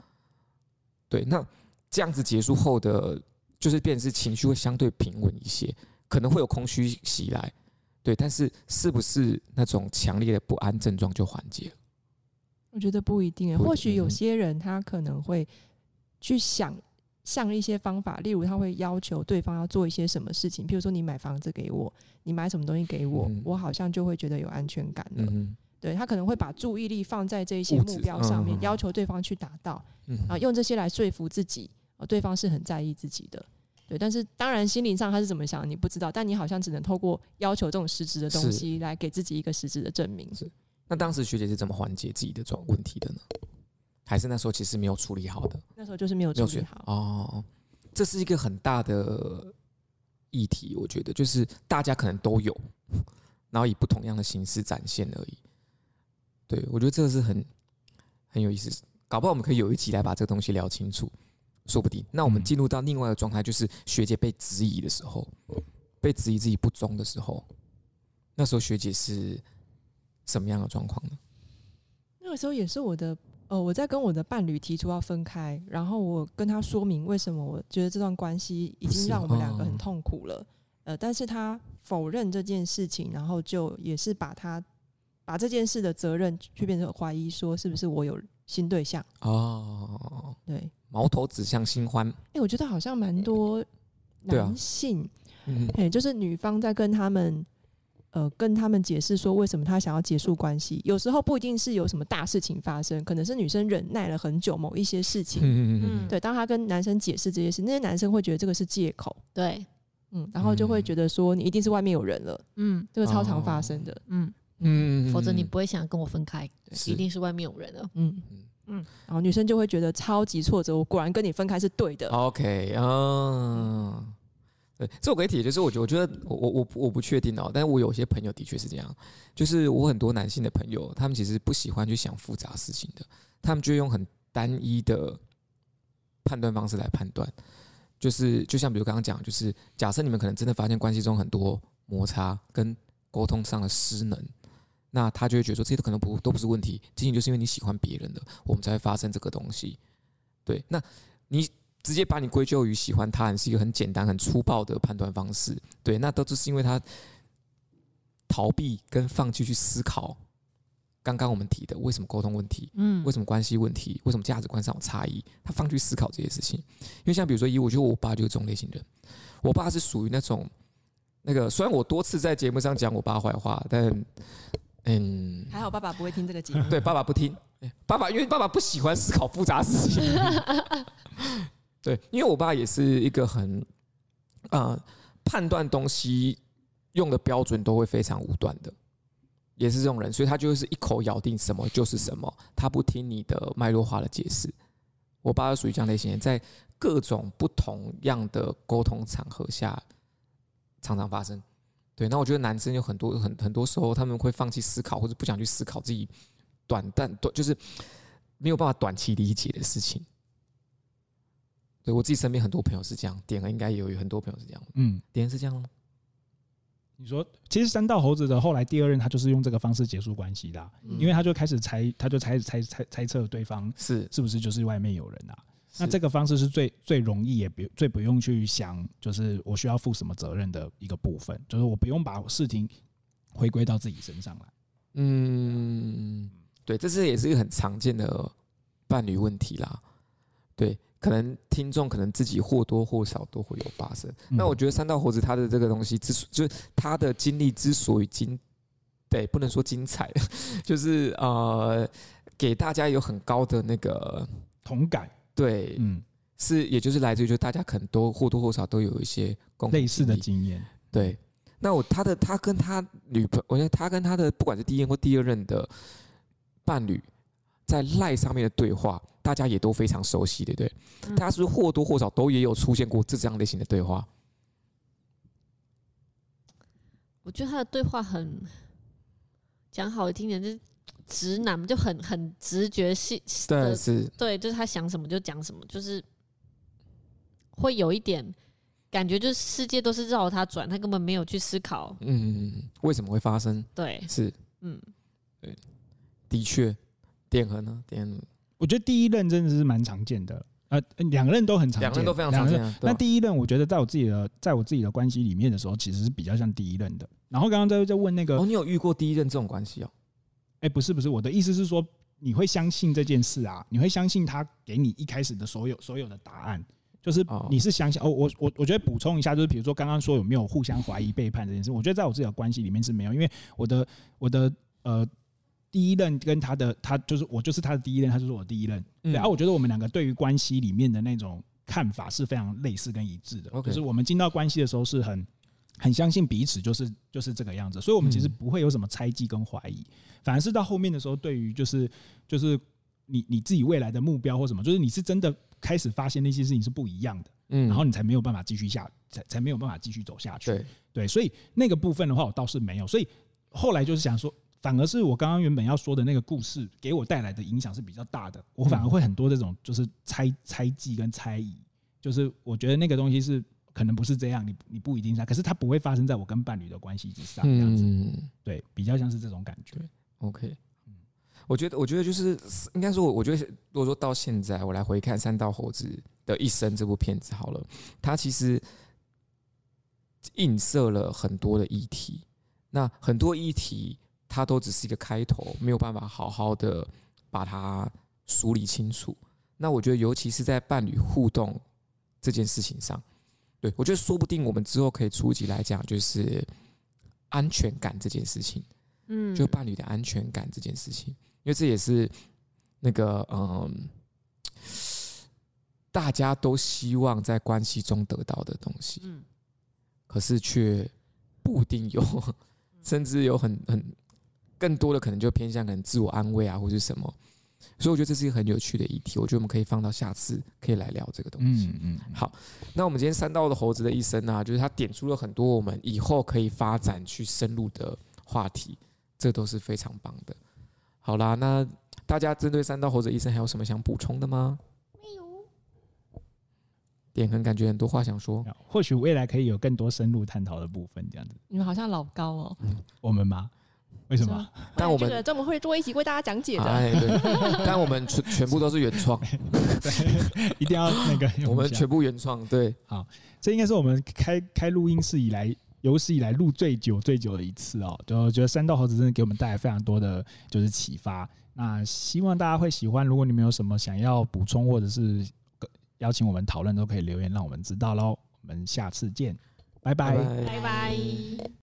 对，那这样子结束后的，就是变成是情绪会相对平稳一些，可能会有空虚袭来，对，但是是不是那种强烈的不安症状就缓解了？我觉得不一定，或许有些人他可能会去想像一些方法，例如他会要求对方要做一些什么事情，譬如说你买房子给我，你买什么东西给我，嗯、我好像就会觉得有安全感了。嗯对，他可能会把注意力放在这些目标上面，要求对方去达到，啊，用这些来说服自己，啊，对方是很在意自己的。对，但是当然心灵上他是怎么想，你不知道，但你好像只能透过要求这种实质的东西来给自己一个实质的证明。是。那当时学姐是怎么缓解自己的这种问题的呢？还是那时候其实没有处理好的？那时候就是没有处理好。哦，这是一个很大的议题，我觉得就是大家可能都有，然后以不同样的形式展现而已。对，我觉得这个是很很有意思，搞不好我们可以有一集来把这个东西聊清楚，说不定。那我们进入到另外一个状态，就是学姐被质疑的时候，被质疑自己不忠的时候，那时候学姐是什么样的状况呢？那个时候也是我的，呃，我在跟我的伴侣提出要分开，然后我跟他说明为什么我觉得这段关系已经让我们两个很痛苦了。呃，但是他否认这件事情，然后就也是把他把这件事的责任去变成怀疑，说是不是我有新对象哦？对，矛头指向新欢。哎、欸，我觉得好像蛮多男性，哎、啊欸，就是女方在跟他们。呃，跟他们解释说为什么她想要结束关系，有时候不一定是有什么大事情发生，可能是女生忍耐了很久某一些事情。嗯嗯嗯对，当他跟男生解释这些事，那些男生会觉得这个是借口。对，嗯，然后就会觉得说你一定是外面有人了。嗯，这个超常发生的。嗯嗯，否则你不会想跟我分开，一定是。外面有人了。嗯。嗯，然后女生就会觉得超级挫折，我果然跟你分开是对的。OK 啊。对，这我可以提，就是我觉，我觉得我我我我不确定哦，但是我有些朋友的确是这样，就是我很多男性的朋友，他们其实不喜欢去想复杂事情的，他们就用很单一的判断方式来判断，就是就像比如刚刚讲，就是假设你们可能真的发现关系中很多摩擦跟沟通上的失能，那他就会觉得说这些都可能不都不是问题，仅仅就是因为你喜欢别人的，我们才会发生这个东西。对，那你。直接把你归咎于喜欢他人是一个很简单、很粗暴的判断方式，对，那都只是因为他逃避跟放弃去思考。刚刚我们提的为什么沟通问题，嗯，为什么关系问题，为什么价值观上有差异，他放弃思考这些事情。因为像比如说，以我觉得我爸就是这种类型人，我爸是属于那种那个，虽然我多次在节目上讲我爸坏话，但嗯，还好爸爸不会听这个节目，对，爸爸不听，爸爸因为爸爸不喜欢思考复杂事情。对，因为我爸也是一个很，呃，判断东西用的标准都会非常武断的，也是这种人，所以他就是一口咬定什么就是什么，他不听你的脉络化的解释。我爸是属于这样类型的，在各种不同样的沟通场合下常常发生。对，那我觉得男生有很多很很多时候他们会放弃思考，或者不想去思考自己短暂短就是没有办法短期理解的事情。对，我自己身边很多朋友是这样，点了应该也有很多朋友是这样。嗯，点是这样吗？你说，其实三道猴子的后来第二任，他就是用这个方式结束关系的、啊，嗯、因为他就开始猜，他就猜猜猜猜测对方是是不是就是外面有人啊？是那这个方式是最最容易也不最不用去想，就是我需要负什么责任的一个部分，就是我不用把事情回归到自己身上来。嗯，对，这是也是一个很常见的伴侣问题啦。对。可能听众可能自己或多或少都会有发生。那我觉得三道猴子他的这个东西之所就是他的经历之所以精，对，不能说精彩，就是呃，给大家有很高的那个同感。对，嗯，是，也就是来自于就大家可能都或多或少都有一些共类似的经验。对，那我他的他跟他女朋友，我觉得他跟他的不管是第一任或第二任的伴侣。在赖上面的对话，大家也都非常熟悉，对不对？大家是不是或多或少都也有出现过这这样类型的对话？我觉得他的对话很讲好听点，就是直男，就很很直觉性。对，是，对，就是他想什么就讲什么，就是会有一点感觉，就是世界都是绕着他转，他根本没有去思考，嗯，为什么会发生？对，是，嗯，对，的确。点和呢？点，我觉得第一任真的是蛮常见的，呃，两个任都很常见，两个人都非常常见。那第一任，我觉得在我自己的在我自己的关系里面的时候，其实是比较像第一任的。然后刚刚在在问那个，哦，你有遇过第一任这种关系哦？哎，不是不是，我的意思是说，你会相信这件事啊？你会相信他给你一开始的所有所有的答案？就是你是相信？哦，我我我觉得补充一下，就是比如说刚刚说有没有互相怀疑、背叛这件事？我觉得在我自己的关系里面是没有，因为我的我的呃。第一任跟他的他就是我就是他的第一任，他就是我的第一任。然后我觉得我们两个对于关系里面的那种看法是非常类似跟一致的。就是我们进到关系的时候是很很相信彼此，就是就是这个样子。所以我们其实不会有什么猜忌跟怀疑，反而是到后面的时候，对于就是就是你你自己未来的目标或什么，就是你是真的开始发现那些事情是不一样的，嗯，然后你才没有办法继续下，才才没有办法继续走下去。对对，所以那个部分的话，我倒是没有。所以后来就是想说。反而是我刚刚原本要说的那个故事，给我带来的影响是比较大的。我反而会很多这种就是猜猜忌跟猜疑，就是我觉得那个东西是可能不是这样，你你不一定在，可是它不会发生在我跟伴侣的关系之上，这样子。对，比较像是这种感觉。OK，嗯，我觉得我觉得就是应该说，我我觉得如果说到现在我来回看《三道猴子的一生》这部片子好了，它其实映射了很多的议题。那很多议题它都只是一个开头，没有办法好好的把它梳理清楚。那我觉得，尤其是在伴侣互动这件事情上，对，我觉得说不定我们之后可以出集来讲，就是安全感这件事情。嗯，就伴侣的安全感这件事情，因为这也是那个嗯，大家都希望在关系中得到的东西。嗯，可是却不一定有，甚至有很很更多的可能就偏向可能自我安慰啊，或是什么。所以我觉得这是一个很有趣的议题，我觉得我们可以放到下次可以来聊这个东西。嗯嗯。好，那我们今天三道的猴子的一生呢，就是他点出了很多我们以后可以发展去深入的话题。这都是非常棒的。好啦，那大家针对三道猴子一生还有什么想补充的吗？没有。点很感觉很多话想说，或许未来可以有更多深入探讨的部分，这样子。你们好像老高哦。嗯、我们吗？为什么？但我们专门会做一起为大家讲解的。哎，对。但我们全全部都是原创，对，一定要那个。我们全部原创，对。好，这应该是我们开开录音室以来。有史以来录最久最久的一次哦，就觉得山道猴子真的给我们带来非常多的就是启发。那希望大家会喜欢。如果你们有什么想要补充或者是邀请我们讨论，都可以留言让我们知道喽。我们下次见，拜拜，拜拜。